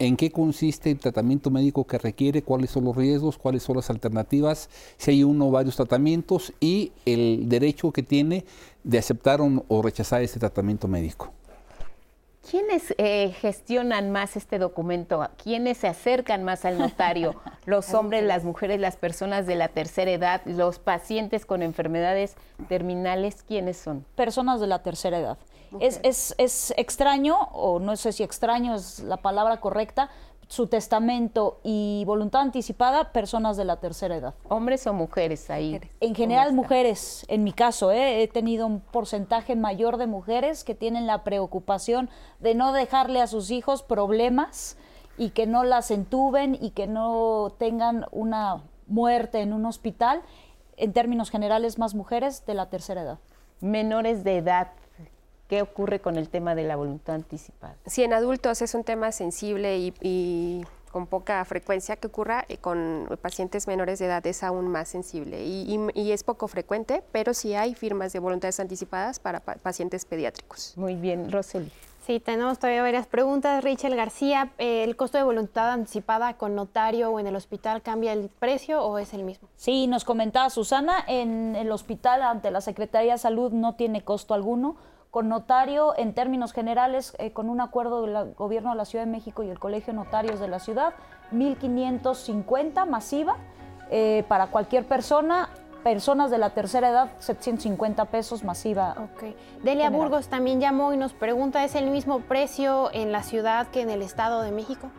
en qué consiste el tratamiento médico que requiere, cuáles son los riesgos, cuáles son las alternativas, si hay uno o varios tratamientos y el derecho que tiene de aceptar o, rechazar ese tratamiento médico. ¿Quiénes eh, gestionan más este documento? ¿Quiénes se acercan más al notario? ¿Los hombres, las mujeres, las personas de la tercera edad, los pacientes con enfermedades terminales? ¿Quiénes son? Personas de la tercera edad. Es, es, extraño, o no sé si extraño es la palabra correcta, su testamento y voluntad anticipada, personas de la tercera edad. ¿Hombres o mujeres ahí? En general mujeres, en mi caso, ¿eh? he tenido un porcentaje mayor de mujeres que tienen la preocupación de no dejarle a sus hijos problemas y que no las entuben y que no tengan una muerte en un hospital. En términos generales, más mujeres de la tercera edad. Menores de edad, ¿Qué ocurre con el tema de la voluntad anticipada? Sí, en adultos es un tema sensible y, con poca frecuencia que ocurra, eh, con pacientes menores de edad es aún más sensible y, es poco frecuente, pero sí hay firmas de voluntades anticipadas para pacientes pediátricos. Muy bien, Roseli. Sí, tenemos todavía varias preguntas. Rachel García, eh, ¿el costo de voluntad anticipada con notario o en el hospital cambia el precio o es el mismo? Sí, nos comentaba Susana, en el hospital ante la Secretaría de Salud no tiene costo alguno con notario en términos generales, eh, con un acuerdo del gobierno de la Ciudad de México y el Colegio de Notarios de la ciudad, 1.550 masiva eh, para cualquier persona. Personas de la tercera edad, 750 pesos masiva. Ok. Delia Burgos también llamó y nos pregunta, ¿es el mismo precio en la ciudad que en el Estado de México?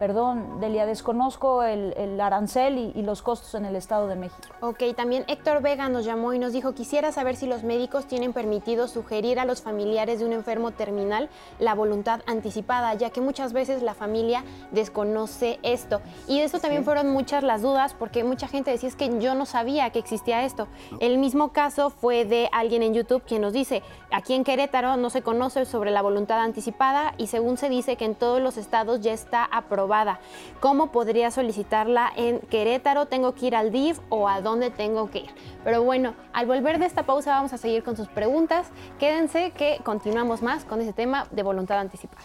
Perdón, Delia, desconozco el, arancel y, los costos en el Estado de México. Ok, también Héctor Vega nos llamó y nos dijo, quisiera saber si los médicos tienen permitido sugerir a los familiares de un enfermo terminal la voluntad anticipada, ya que muchas veces la familia desconoce esto. Y de eso también fueron muchas las dudas, porque mucha gente decía, es que yo no sabía que existía esto. El mismo caso fue de alguien en YouTube quien nos dice, aquí en Querétaro no se conoce sobre la voluntad anticipada y según se dice que en todos los estados ya está aprobado ¿Cómo podría solicitarla en Querétaro? ¿Tengo que ir al DIF o a dónde tengo que ir? Pero bueno, al volver de esta pausa vamos a seguir con sus preguntas. Quédense que continuamos más con ese tema de voluntad anticipada.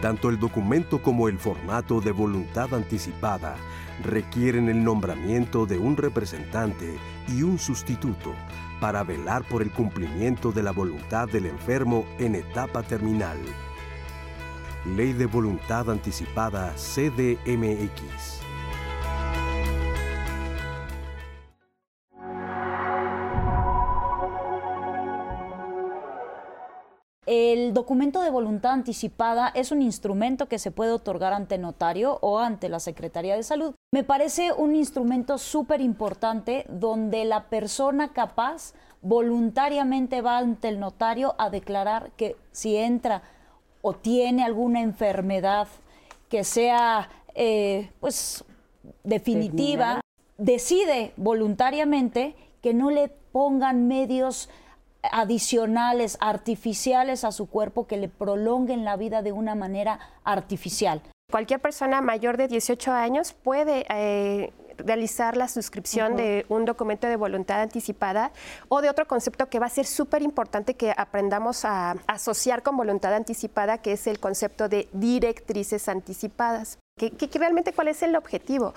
Tanto el documento como el formato de voluntad anticipada requieren el nombramiento de un representante y un sustituto para velar por el cumplimiento de la voluntad del enfermo en etapa terminal. Ley de Voluntad Anticipada CDMX. El documento de voluntad anticipada es un instrumento que se puede otorgar ante notario o ante la Secretaría de Salud. Me parece un instrumento súper importante donde la persona capaz voluntariamente va ante el notario a declarar que si entra o tiene alguna enfermedad que sea eh, pues definitiva, decide voluntariamente que no le pongan medios adicionales, artificiales a su cuerpo que le prolonguen la vida de una manera artificial. Cualquier persona mayor de 18 años puede eh, realizar la suscripción de un documento de voluntad anticipada o de otro concepto que va a ser súper importante que aprendamos a asociar con voluntad anticipada, que es el concepto de directrices anticipadas. que realmente cuál es el objetivo?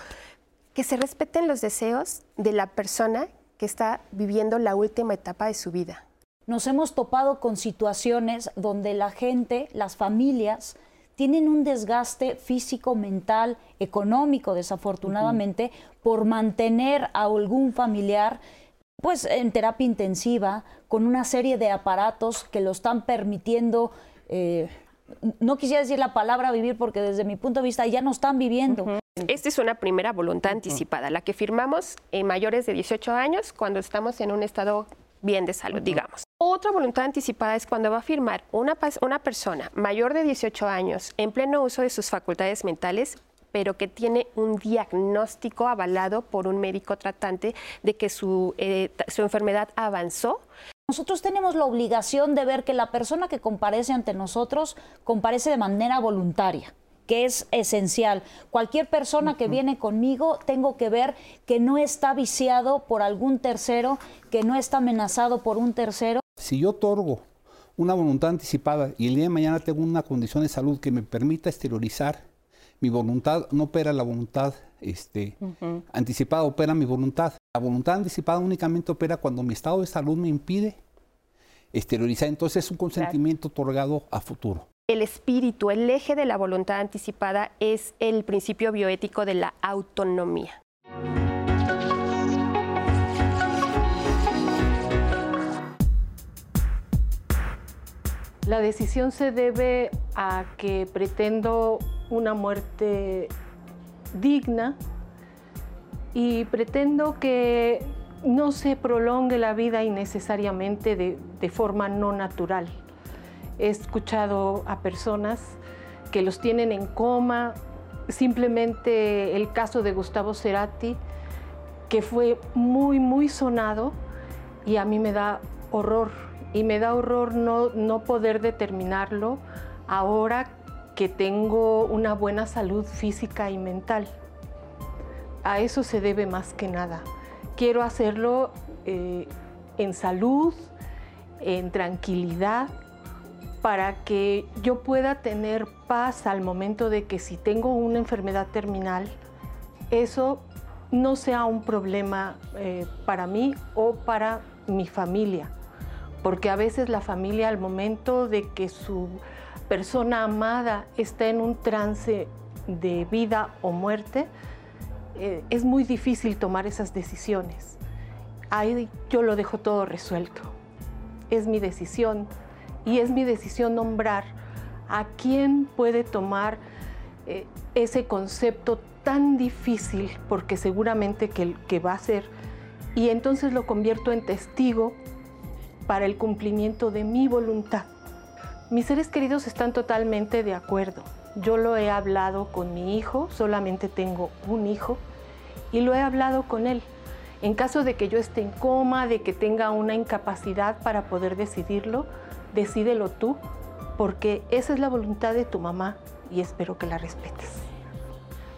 Que se respeten los deseos de la persona que está viviendo la última etapa de su vida. Nos hemos topado con situaciones donde la gente, las familias, tienen un desgaste físico, mental, económico, desafortunadamente, por mantener a algún familiar pues en terapia intensiva, con una serie de aparatos que lo están permitiendo, eh, no quisiera decir la palabra vivir porque desde mi punto de vista ya no están viviendo. Esta es una primera voluntad anticipada, la que firmamos en mayores de 18 años cuando estamos en un estado bien de salud, digamos. Otra voluntad anticipada es cuando va a firmar una, una persona mayor de 18 años en pleno uso de sus facultades mentales pero que tiene un diagnóstico avalado por un médico tratante de que su, eh, su enfermedad avanzó. Nosotros tenemos la obligación de ver que la persona que comparece ante nosotros comparece de manera voluntaria que es esencial. Cualquier persona que viene conmigo, tengo que ver que no está viciado por algún tercero, que no está amenazado por un tercero. Si yo otorgo una voluntad anticipada y el día de mañana tengo una condición de salud que me permita exteriorizar mi voluntad, no opera la voluntad este, anticipada, opera mi voluntad. La voluntad anticipada únicamente opera cuando mi estado de salud me impide exteriorizar. Entonces es un consentimiento otorgado a futuro. El espíritu, el eje de la voluntad anticipada es el principio bioético de la autonomía. La decisión se debe a que pretendo una muerte digna y pretendo que no se prolongue la vida innecesariamente de, de forma no natural. He escuchado a personas que los tienen en coma, simplemente el caso de Gustavo Cerati, que fue muy, muy sonado y a mí me da horror. Y me da horror no, no poder determinarlo ahora que tengo una buena salud física y mental. A eso se debe más que nada. Quiero hacerlo eh, en salud, en tranquilidad para que yo pueda tener paz al momento de que si tengo una enfermedad terminal, eso no sea un problema eh, para mí o para mi familia. Porque a veces la familia al momento de que su persona amada está en un trance de vida o muerte, eh, es muy difícil tomar esas decisiones. Ahí yo lo dejo todo resuelto. Es mi decisión y es mi decisión nombrar a quién puede tomar eh, ese concepto tan difícil, porque seguramente que, que va a ser, y entonces lo convierto en testigo para el cumplimiento de mi voluntad. Mis seres queridos están totalmente de acuerdo. Yo lo he hablado con mi hijo, solamente tengo un hijo, y lo he hablado con él. En caso de que yo esté en coma, de que tenga una incapacidad para poder decidirlo, decídelo tú, porque esa es la voluntad de tu mamá y espero que la respetes.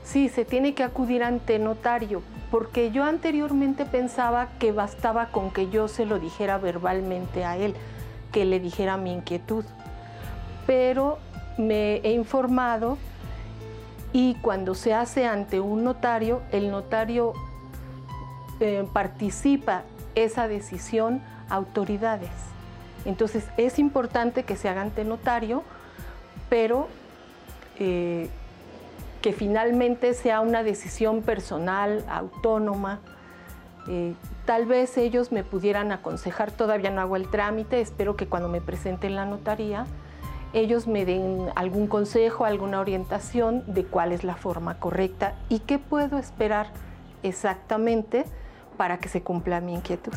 Sí, se tiene que acudir ante notario, porque yo anteriormente pensaba que bastaba con que yo se lo dijera verbalmente a él, que le dijera mi inquietud. Pero me he informado y cuando se hace ante un notario, el notario eh, participa esa decisión autoridades. Entonces es importante que se haga ante notario, pero eh, que finalmente sea una decisión personal, autónoma. Eh, tal vez ellos me pudieran aconsejar, todavía no hago el trámite, espero que cuando me presente en la notaría, ellos me den algún consejo, alguna orientación de cuál es la forma correcta y qué puedo esperar exactamente para que se cumpla mi inquietud.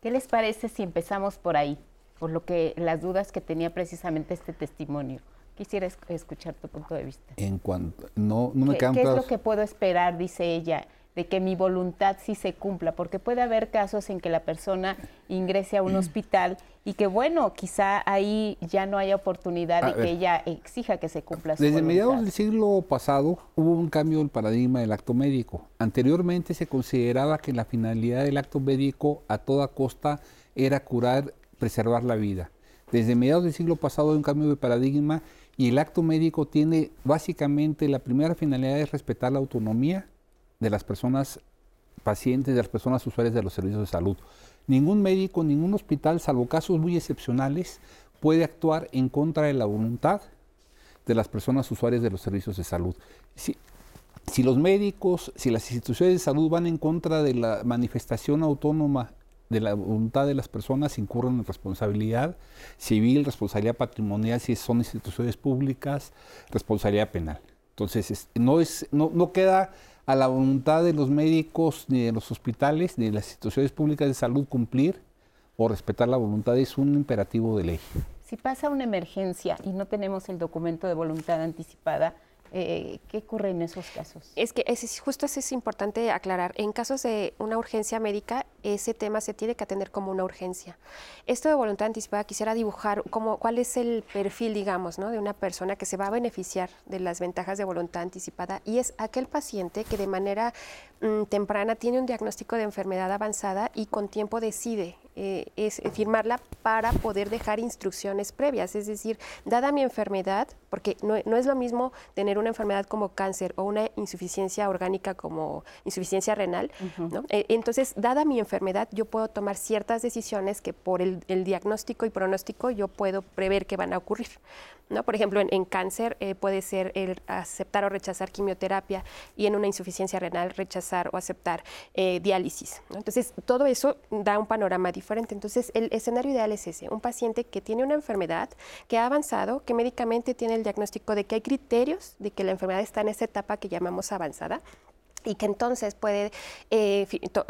¿Qué les parece si empezamos por ahí? Por lo que las dudas que tenía precisamente este testimonio. Quisiera escuchar tu punto de vista. En cuanto no, no me ¿Qué, ¿Qué es lo que puedo esperar? Dice ella. de que mi voluntad sí se cumpla, porque puede haber casos en que la persona ingrese a un hospital y que bueno, quizá ahí ya no haya oportunidad de que ella exija que se cumpla su Desde voluntad. mediados del siglo pasado hubo un cambio del paradigma del acto médico. Anteriormente se consideraba que la finalidad del acto médico a toda costa era curar, preservar la vida. Desde mediados del siglo pasado hay un cambio de paradigma y el acto médico tiene básicamente la primera finalidad es respetar la autonomía de las personas pacientes, de las personas usuarias de los servicios de salud. Ningún médico, ningún hospital, salvo casos muy excepcionales, puede actuar en contra de la voluntad de las personas usuarias de los servicios de salud. Si, si los médicos, si las instituciones de salud van en contra de la manifestación autónoma de la voluntad de las personas, incurren en responsabilidad civil, responsabilidad patrimonial si son instituciones públicas, responsabilidad penal. Entonces, es- no, es, no, no queda a la voluntad de los médicos, ni de los hospitales, ni de las instituciones públicas de salud cumplir o respetar la voluntad, es un imperativo de ley. Si pasa una emergencia y no tenemos el documento de voluntad anticipada, eh, ¿qué ocurre en esos casos? Es que justo eso es importante aclarar. En casos de una urgencia médica, ese tema se tiene que atender como una urgencia. Esto de voluntad anticipada quisiera dibujar como, cuál es el perfil, digamos, ¿no? de una persona que se va a beneficiar de las ventajas de voluntad anticipada y es aquel paciente que de manera mm, temprana tiene un diagnóstico de enfermedad avanzada y con tiempo decide eh, es eh, firmarla para poder dejar instrucciones previas. Es decir, dada mi enfermedad, porque no, no es lo mismo tener una enfermedad como cáncer o una insuficiencia orgánica como insuficiencia renal, ¿no? Eh, entonces, dada mi enfermedad, yo puedo tomar ciertas decisiones que por el, el diagnóstico y pronóstico yo puedo prever que van a ocurrir. ¿no? Por ejemplo, en, en cáncer eh, puede ser el aceptar o rechazar quimioterapia y en una insuficiencia renal rechazar o aceptar diálisis. ¿no? Entonces, todo eso da un panorama diferente. Entonces, el escenario ideal es ese, un paciente que tiene una enfermedad, que ha avanzado, que médicamente tiene el diagnóstico de que hay criterios de que la enfermedad está en esa etapa que llamamos avanzada y que entonces puede eh,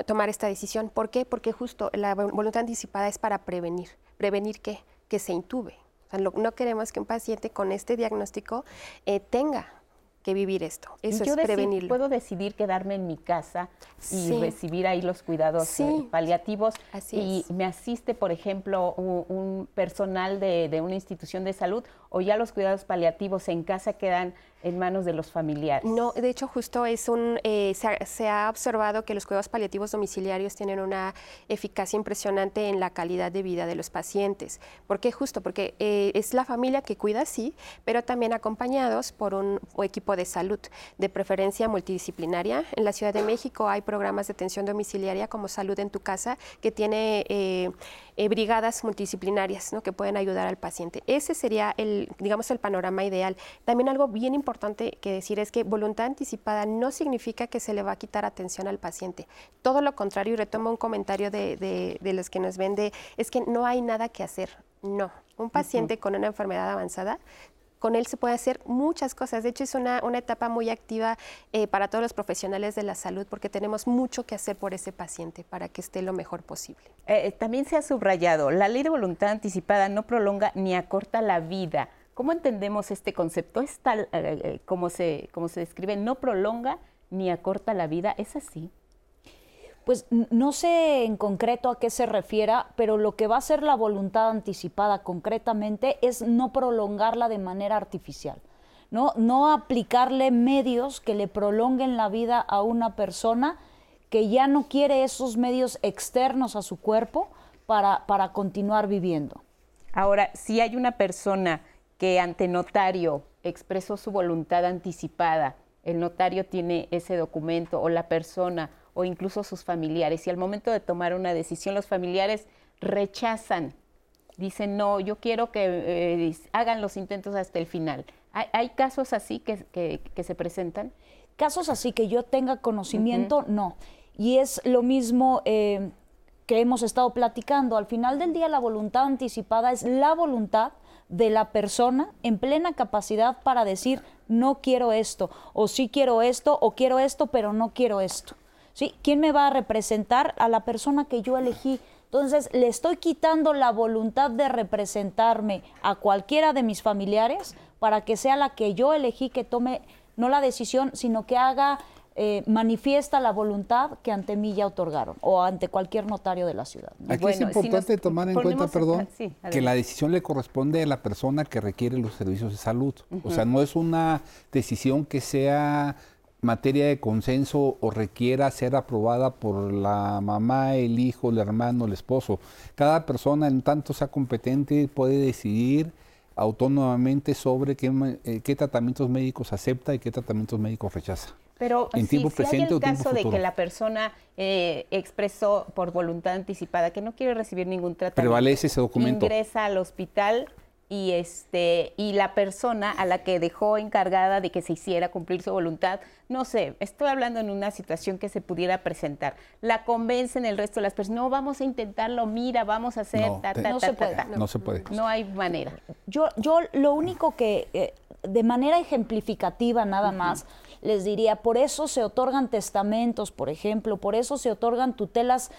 tomar esta decisión. ¿Por qué? Porque justo la vol- voluntad anticipada es para prevenir. ¿Prevenir qué? Que se intube. No queremos que un paciente con este diagnóstico eh, tenga que vivir esto. Eso Yo es prevenirlo. puedo decidir quedarme en mi casa y Sí. recibir ahí los cuidados Sí. eh, paliativos Así y es. me asiste, por ejemplo, un, un personal de, de una institución de salud o ya los cuidados paliativos en casa quedan en manos de los familiares. No, de hecho, justo es un. eh, se, ha, se ha observado que los cuidados paliativos domiciliarios tienen una eficacia impresionante en la calidad de vida de los pacientes. ¿Por qué? Justo porque eh, es la familia que cuida, sí, pero también acompañados por un equipo de salud, de preferencia multidisciplinaria. En la Ciudad de México hay programas de atención domiciliaria como Salud en tu Casa, que tiene eh, eh, brigadas multidisciplinarias ¿no? que pueden ayudar al paciente. Ese sería el, digamos, el panorama ideal. También algo bien importante que decir es que voluntad anticipada no significa que se le va a quitar atención al paciente. Todo lo contrario, y retomo un comentario de, de- de los que nos vende, es que no hay nada que hacer. No, un paciente con una enfermedad avanzada con él se puede hacer muchas cosas. De hecho, es una, una etapa muy activa eh, para todos los profesionales de la salud porque tenemos mucho que hacer por ese paciente para que esté lo mejor posible. Eh, también se ha subrayado, la ley de voluntad anticipada no prolonga ni acorta la vida. ¿Cómo entendemos este concepto? Es tal eh, eh, se, como se describe, no prolonga ni acorta la vida. ¿Es así? Pues no sé en concreto a qué se refiera, pero lo que va a ser la voluntad anticipada concretamente es no prolongarla de manera artificial, ¿no? No aplicarle medios que le prolonguen la vida a una persona que ya no quiere esos medios externos a su cuerpo para, para continuar viviendo. Ahora, si hay una persona que ante notario expresó su voluntad anticipada, el notario tiene ese documento o la persona o incluso sus familiares y al momento de tomar una decisión los familiares rechazan, dicen no, yo quiero que eh, hagan los intentos hasta el final. ¿Hay, hay casos así que, que- que se presentan? Casos así que yo tenga conocimiento, no. Y es lo mismo eh, que hemos estado platicando. Al final del día, la voluntad anticipada es la voluntad de la persona en plena capacidad para decir, no quiero esto, o sí quiero esto, o quiero esto, pero no quiero esto. ¿Sí? ¿Quién me va a representar? A la persona que yo elegí. Entonces, le estoy quitando la voluntad de representarme a cualquiera de mis familiares para que sea la que yo elegí que tome no la decisión, sino que haga eh, manifiesta la voluntad que ante mí ya otorgaron o ante cualquier notario de la ciudad. Aquí es importante tomar en cuenta, perdón, que la decisión le corresponde a la persona que requiere los servicios de salud. O sea, no es una decisión que sea materia de consenso o requiera ser aprobada por la mamá, el hijo, el hermano, el esposo. Cada persona, en tanto sea competente, puede decidir autónomamente sobre qué, eh, qué tratamientos médicos acepta y qué tratamientos médicos rechaza. Pero en si, hay el caso de que la persona eh, expresó por voluntad anticipada que no quiere recibir ningún tratamiento, prevalece ese documento. Ingresa al hospital y este y la persona a la que dejó encargada de que se hiciera cumplir su voluntad, no sé, estoy hablando en una situación que se pudiera presentar. La convencen el resto de las personas, no vamos a intentarlo, mira, vamos a hacer no, no, se puede, no, se puede. No hay manera. Yo yo lo único que eh, de manera ejemplificativa nada más les diría, por eso se otorgan testamentos, por ejemplo, por eso se otorgan tutelas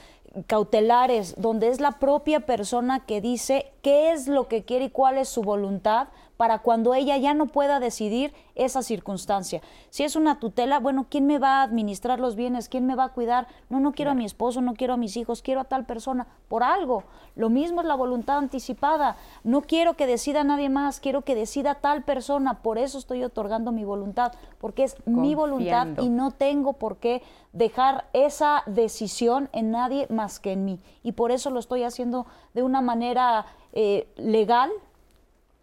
cautelares, donde es la propia persona que dice qué es lo que quiere y cuál es su voluntad para cuando ella ya no pueda decidir esa circunstancia. Si es una tutela, bueno, ¿quién me va a administrar los bienes? ¿Quién me va a cuidar? No, no quiero a mi esposo, no quiero a mis hijos, quiero a tal persona, por algo. Lo mismo es la voluntad anticipada. No quiero que decida nadie más, quiero que decida tal persona, por eso estoy otorgando mi voluntad, porque es mi voluntad y no tengo por qué dejar esa decisión en nadie más que en mí. Y por eso lo estoy haciendo de una manera eh, legal,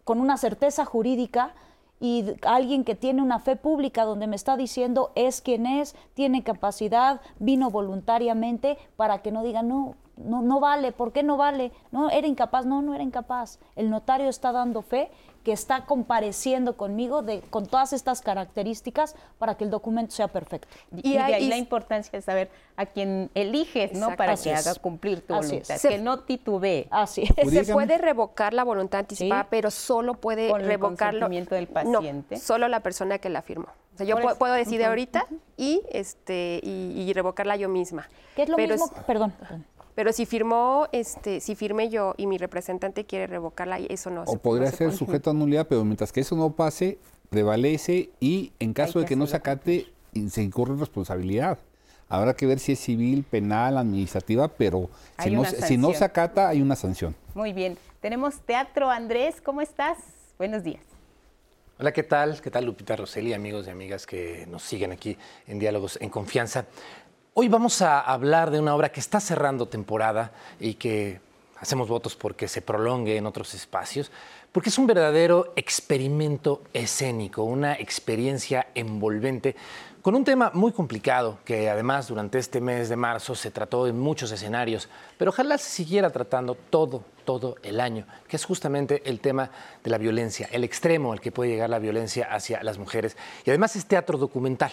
con una certeza jurídica y alguien que tiene una fe pública donde me está diciendo es quien es, tiene capacidad, vino voluntariamente para que no digan no, no, no vale, ¿por qué no vale? No, era incapaz, no, no era incapaz. El notario está dando fe que está compareciendo conmigo de, con todas estas características para que el documento sea perfecto. Y, de ahí la importancia de saber a quién eliges, ¿no? Para que haga cumplir tu voluntad, que no titubee. Así Se puede revocar la voluntad anticipada, pero solo puede Con revocarlo. El del paciente. No, solo la persona que la firmó. O sea, yo puedo, decidir ahorita y, este, y, revocarla yo misma. ¿Qué es lo mismo? perdón. Pero si firmó, este, si firme yo y mi representante quiere revocarla, eso no. O podría ser sujeto a nulidad, pero mientras que eso no pase, prevalece y en caso de que no se acate, se incurre responsabilidad. Habrá que ver si es civil, penal, administrativa, pero si no, si no, se acata, hay una sanción. Muy bien. Tenemos teatro. Andrés, ¿cómo estás? Buenos días. Hola, ¿qué tal? ¿Qué tal Lupita Roseli, amigos y amigas que nos siguen aquí en Diálogos en Confianza? Hoy vamos a hablar de una obra que está cerrando temporada y que hacemos votos porque se prolongue en otros espacios, porque es un verdadero experimento escénico, una experiencia envolvente con un tema muy complicado que además durante este mes de marzo se trató en muchos escenarios, pero ojalá se siguiera tratando todo, todo el año, que es justamente el tema de la violencia, el extremo al que puede llegar la violencia hacia las mujeres. Y además es teatro documental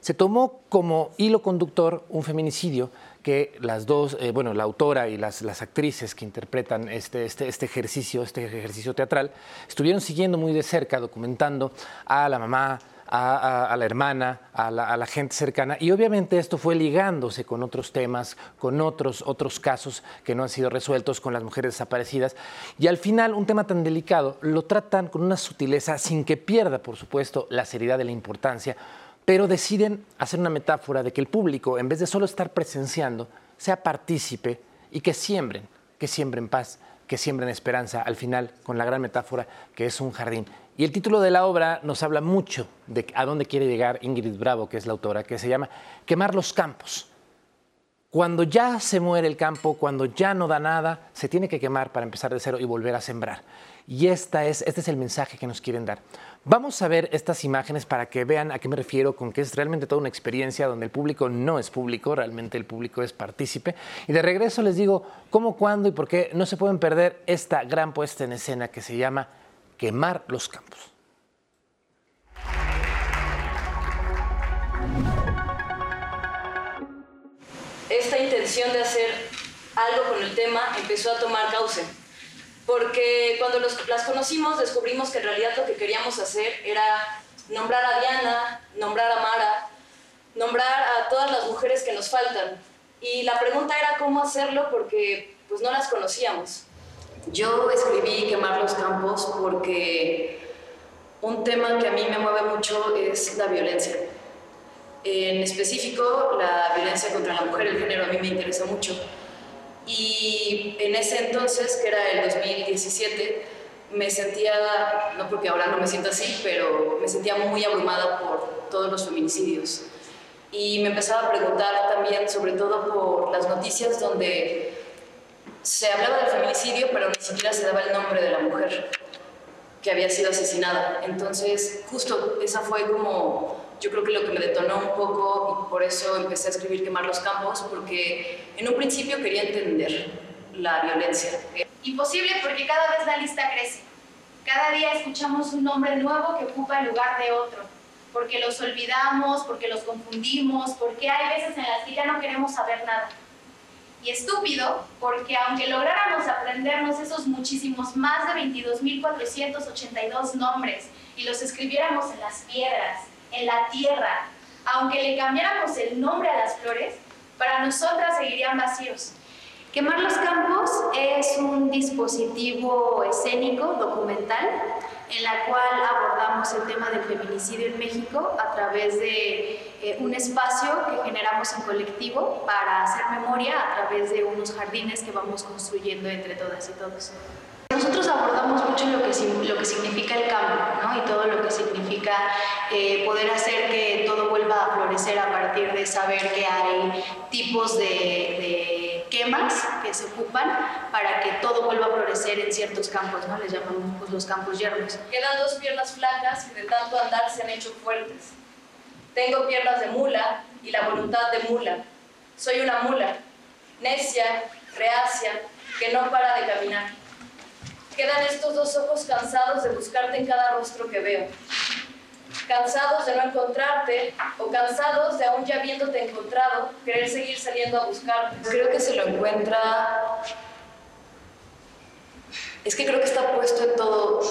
se tomó como hilo conductor un feminicidio que las dos, eh, bueno, la autora y las, las actrices que interpretan este, este, este, ejercicio, este ejercicio teatral, estuvieron siguiendo muy de cerca, documentando a la mamá, a, la hermana, a la, a la, gente cercana. Y obviamente esto fue ligándose con otros temas, con otros, otros casos que no han sido resueltos con las mujeres desaparecidas. Y al final, un tema tan delicado lo tratan con una sutileza sin que pierda, por supuesto, la seriedad de la importancia pero deciden hacer una metáfora de que el público, en vez de solo estar presenciando, sea partícipe y que siembren, que siembren paz, que siembren esperanza al final, con la gran metáfora que es un jardín. Y el título de la obra nos habla mucho de a dónde quiere llegar Ingrid Bravo, que es la autora, que se llama Quemar los campos. Cuando ya se muere el campo, cuando ya no da nada, se tiene que quemar para empezar de cero y volver a sembrar. Y esta es, este es el mensaje que nos quieren dar. Vamos a ver estas imágenes para que vean a qué me refiero con que es realmente toda una experiencia donde el público no es público, realmente el público es partícipe. Y de regreso les digo cómo, cuándo y por qué no se pueden perder esta gran puesta en escena que se llama Quemar los Campos. Esta intención de hacer algo con el tema empezó a tomar cauce porque cuando las conocimos descubrimos que en realidad lo que queríamos hacer era nombrar a Diana, nombrar a Mara, nombrar a todas las mujeres que nos faltan. Y la pregunta era cómo hacerlo porque pues no las conocíamos. Yo escribí Quemar los Campos porque un tema que a mí me mueve mucho es la violencia. En específico, la violencia contra la mujer, el género a mí me interesa mucho. Y en ese entonces, que era el 2017, me sentía, no porque ahora no me siento así, pero me sentía muy abrumada por todos los feminicidios. Y me empezaba a preguntar también, sobre todo por las noticias donde se hablaba del feminicidio, pero ni siquiera se daba el nombre de la mujer que había sido asesinada. Entonces, justo esa fue como, yo creo que lo que me detonó un poco y por eso empecé a escribir Quemar los Campos, porque en un principio quería entender la violencia. Imposible porque cada vez la lista crece. Cada día escuchamos un nombre nuevo que ocupa el lugar de otro, porque los olvidamos, porque los confundimos, porque hay veces en las que ya no queremos saber nada y estúpido porque aunque lográramos aprendernos esos muchísimos más de 22.482 nombres y los escribiéramos en las piedras, en la tierra, aunque le cambiáramos el nombre a las flores, para nosotras seguirían vacíos. Quemar los Campos es un dispositivo escénico, documental, en la cual abordamos el tema del feminicidio en México a través de eh, un espacio que generamos en colectivo para hacer memoria a través de unos jardines que vamos construyendo entre todas y todos. Nosotros abordamos mucho lo que, lo que significa el cambio ¿no? y todo lo que significa eh, poder hacer que todo vuelva a florecer a partir de saber que hay tipos de quemas que se ocupan para que todo vuelva a florecer en ciertos campos, ¿no? Les llamamos pues, los campos yermos. Quedan dos piernas flacas que de tanto andar se han hecho fuertes. Tengo piernas de mula y la voluntad de mula. Soy una mula, necia, reacia, que no para de caminar. Quedan estos dos ojos cansados de buscarte en cada rostro que veo cansados de no encontrarte o cansados de aún ya habiéndote encontrado, querer seguir saliendo a buscarte. Creo que se lo encuentra... Es que creo que está puesto en todo,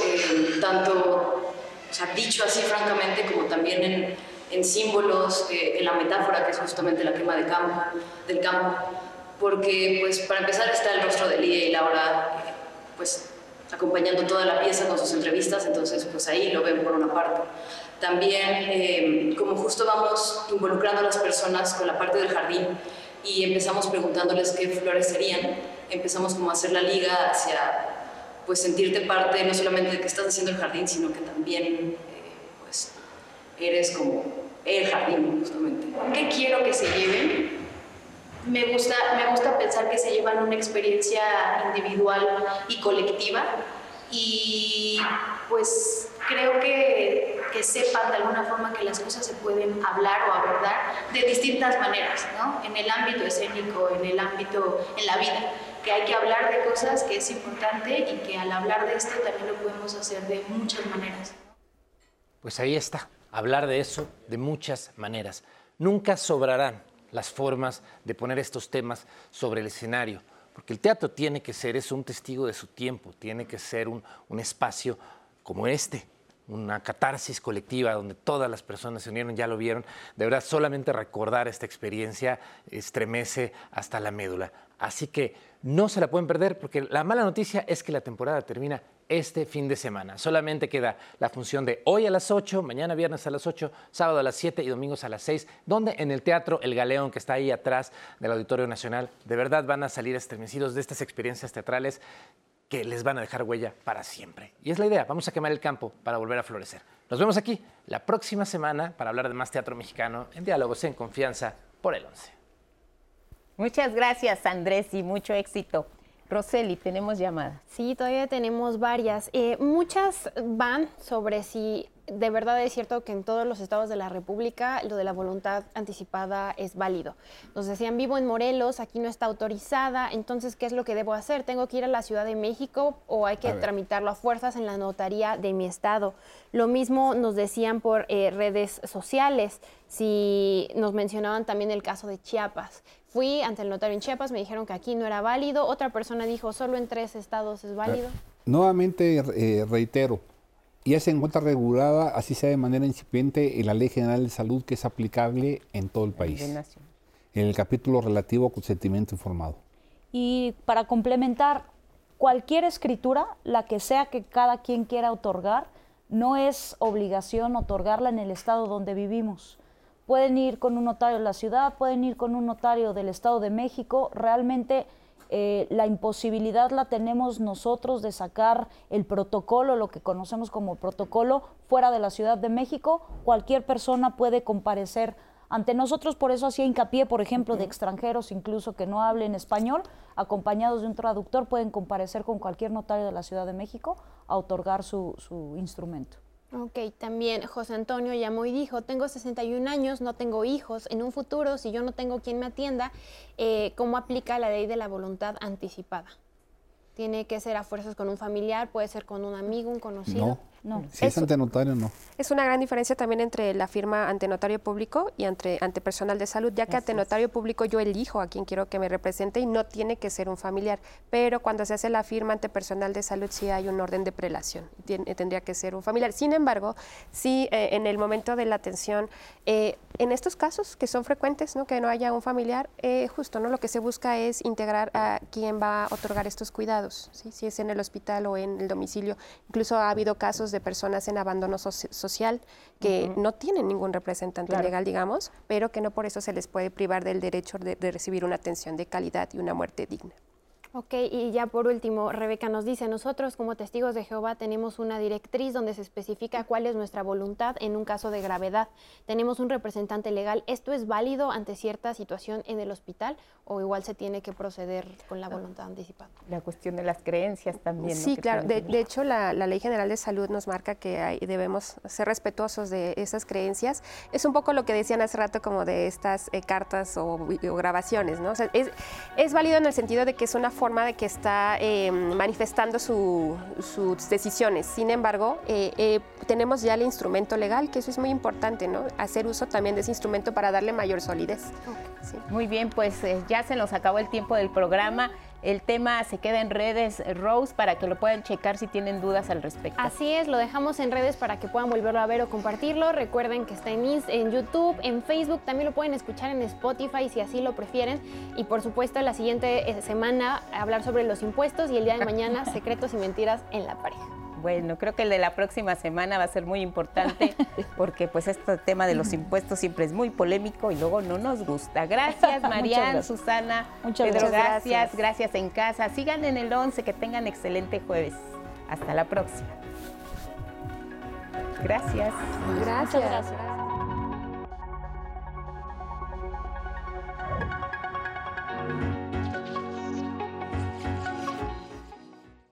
tanto, o sea, dicho así francamente, como también en, en símbolos, eh, en la metáfora que es justamente la quema de campo, del campo. Porque, pues, para empezar está el rostro de Lía y Laura, eh, pues, acompañando toda la pieza con sus entrevistas, entonces, pues ahí lo ven por una parte. También, eh, como justo vamos involucrando a las personas con la parte del jardín y empezamos preguntándoles qué flores serían, empezamos como a hacer la liga hacia pues sentirte parte no solamente de que estás haciendo el jardín, sino que también eh, pues eres como el jardín justamente. ¿Qué quiero que se lleven? Me gusta, me gusta pensar que se llevan una experiencia individual y colectiva y pues creo que, que, sepan de alguna forma que las cosas se pueden hablar o abordar de distintas maneras, ¿no? En el ámbito escénico, en el ámbito, en la vida, que hay que hablar de cosas que es importante y que al hablar de esto también lo podemos hacer de muchas maneras. Pues ahí está, hablar de eso de muchas maneras. Nunca sobrarán las formas de poner estos temas sobre el escenario porque el teatro tiene que ser, es un testigo de su tiempo, tiene que ser un, un espacio como este, una catarsis colectiva donde todas las personas se unieron, ya lo vieron. De verdad, solamente recordar esta experiencia estremece hasta la médula. Así que no se la pueden perder porque la mala noticia es que la temporada termina este fin de semana. Solamente queda la función de hoy a las 8, mañana viernes a las 8, sábado a las 7 y domingos a las 6, donde en el Teatro El Galeón, que está ahí atrás del Auditorio Nacional, de verdad van a salir estremecidos de estas experiencias teatrales que les van a dejar huella para siempre. Y es la idea, vamos a quemar el campo para volver a florecer. Nos vemos aquí la próxima semana para hablar de más teatro mexicano en Diálogos en Confianza por el 11. Muchas gracias Andrés y mucho éxito. Roseli, tenemos llamadas. Sí, todavía tenemos varias. Eh, muchas van sobre si de verdad es cierto que en todos los estados de la República lo de la voluntad anticipada es válido. Nos decían, vivo en Morelos, aquí no está autorizada, entonces, ¿qué es lo que debo hacer? ¿Tengo que ir a la Ciudad de México o hay que tramitarlo a fuerzas en la notaría de mi estado? Lo mismo nos decían por eh, redes sociales, si nos mencionaban también el caso de Chiapas. Fui ante el notario en Chiapas, me dijeron que aquí no era válido, otra persona dijo, solo en tres estados es válido. Nuevamente eh, reitero, ya se encuentra regulada, así sea de manera incipiente, en la Ley General de Salud que es aplicable en todo el país. En el capítulo relativo a consentimiento informado. Y para complementar, cualquier escritura, la que sea que cada quien quiera otorgar, no es obligación otorgarla en el estado donde vivimos pueden ir con un notario de la ciudad, pueden ir con un notario del Estado de México. Realmente eh, la imposibilidad la tenemos nosotros de sacar el protocolo, lo que conocemos como protocolo, fuera de la Ciudad de México. Cualquier persona puede comparecer ante nosotros, por eso hacía hincapié, por ejemplo, de extranjeros incluso que no hablen español, acompañados de un traductor, pueden comparecer con cualquier notario de la Ciudad de México a otorgar su, su instrumento. Ok, también José Antonio llamó y dijo, tengo 61 años, no tengo hijos, en un futuro, si yo no tengo quien me atienda, eh, ¿cómo aplica la ley de la voluntad anticipada? Tiene que ser a fuerzas con un familiar, puede ser con un amigo, un conocido. No. Si es, ante notario, no. Es una gran diferencia también entre la firma ante notario público y ante, ante personal de salud, ya que ante notario público yo elijo a quien quiero que me represente y no tiene que ser un familiar. Pero cuando se hace la firma ante personal de salud sí hay un orden de prelación, tendría que ser un familiar. Sin embargo, sí eh, en el momento de la atención, eh, en estos casos que son frecuentes, ¿no? que no haya un familiar, eh, justo no lo que se busca es integrar a quien va a otorgar estos cuidados, ¿sí? si es en el hospital o en el domicilio. Incluso ha habido casos de personas en abandono social que no tienen ningún representante legal, digamos, pero que no por eso se les puede privar del derecho de recibir una atención de calidad y una muerte digna. Ok, y ya por último, Rebeca nos dice, nosotros como testigos de Jehová tenemos una directriz donde se especifica cuál es nuestra voluntad en un caso de gravedad. Tenemos un representante legal. ¿Esto es válido ante cierta situación en el hospital o igual se tiene que proceder con la ah. voluntad anticipada? La cuestión de las creencias también. Sí, claro. De, hecho, la, Ley General de Salud nos marca que debemos ser respetuosos de esas creencias. Es un poco lo que decían hace rato como de estas eh, cartas o, grabaciones, ¿no? es, es válido en el sentido de que es una forma de que está eh, manifestando sus decisiones. Sin embargo, eh, eh, tenemos ya el instrumento legal, que eso es muy importante, ¿no? Hacer uso también de ese instrumento para darle mayor solidez. Muy bien, pues ya se nos acabó el tiempo del programa. El tema se queda en redes, Rose, para que lo puedan checar si tienen dudas al respecto. Así es, lo dejamos en redes para que puedan volverlo a ver o compartirlo. Recuerden que está en, en YouTube, en Facebook, también lo pueden escuchar en Spotify si así lo prefieren. Y por supuesto, la siguiente eh, semana hablar sobre los impuestos y el día de mañana secretos y mentiras en la pareja. Bueno, creo que el de la próxima semana va a ser muy importante porque pues este tema de los impuestos siempre es muy polémico y luego no nos gusta. Gracias Marian, Susana, Muchas Pedro, gracias. gracias, en casa. Sigan en el 11, que tengan excelente jueves. Hasta la próxima. Gracias. Gracias. Muchas gracias.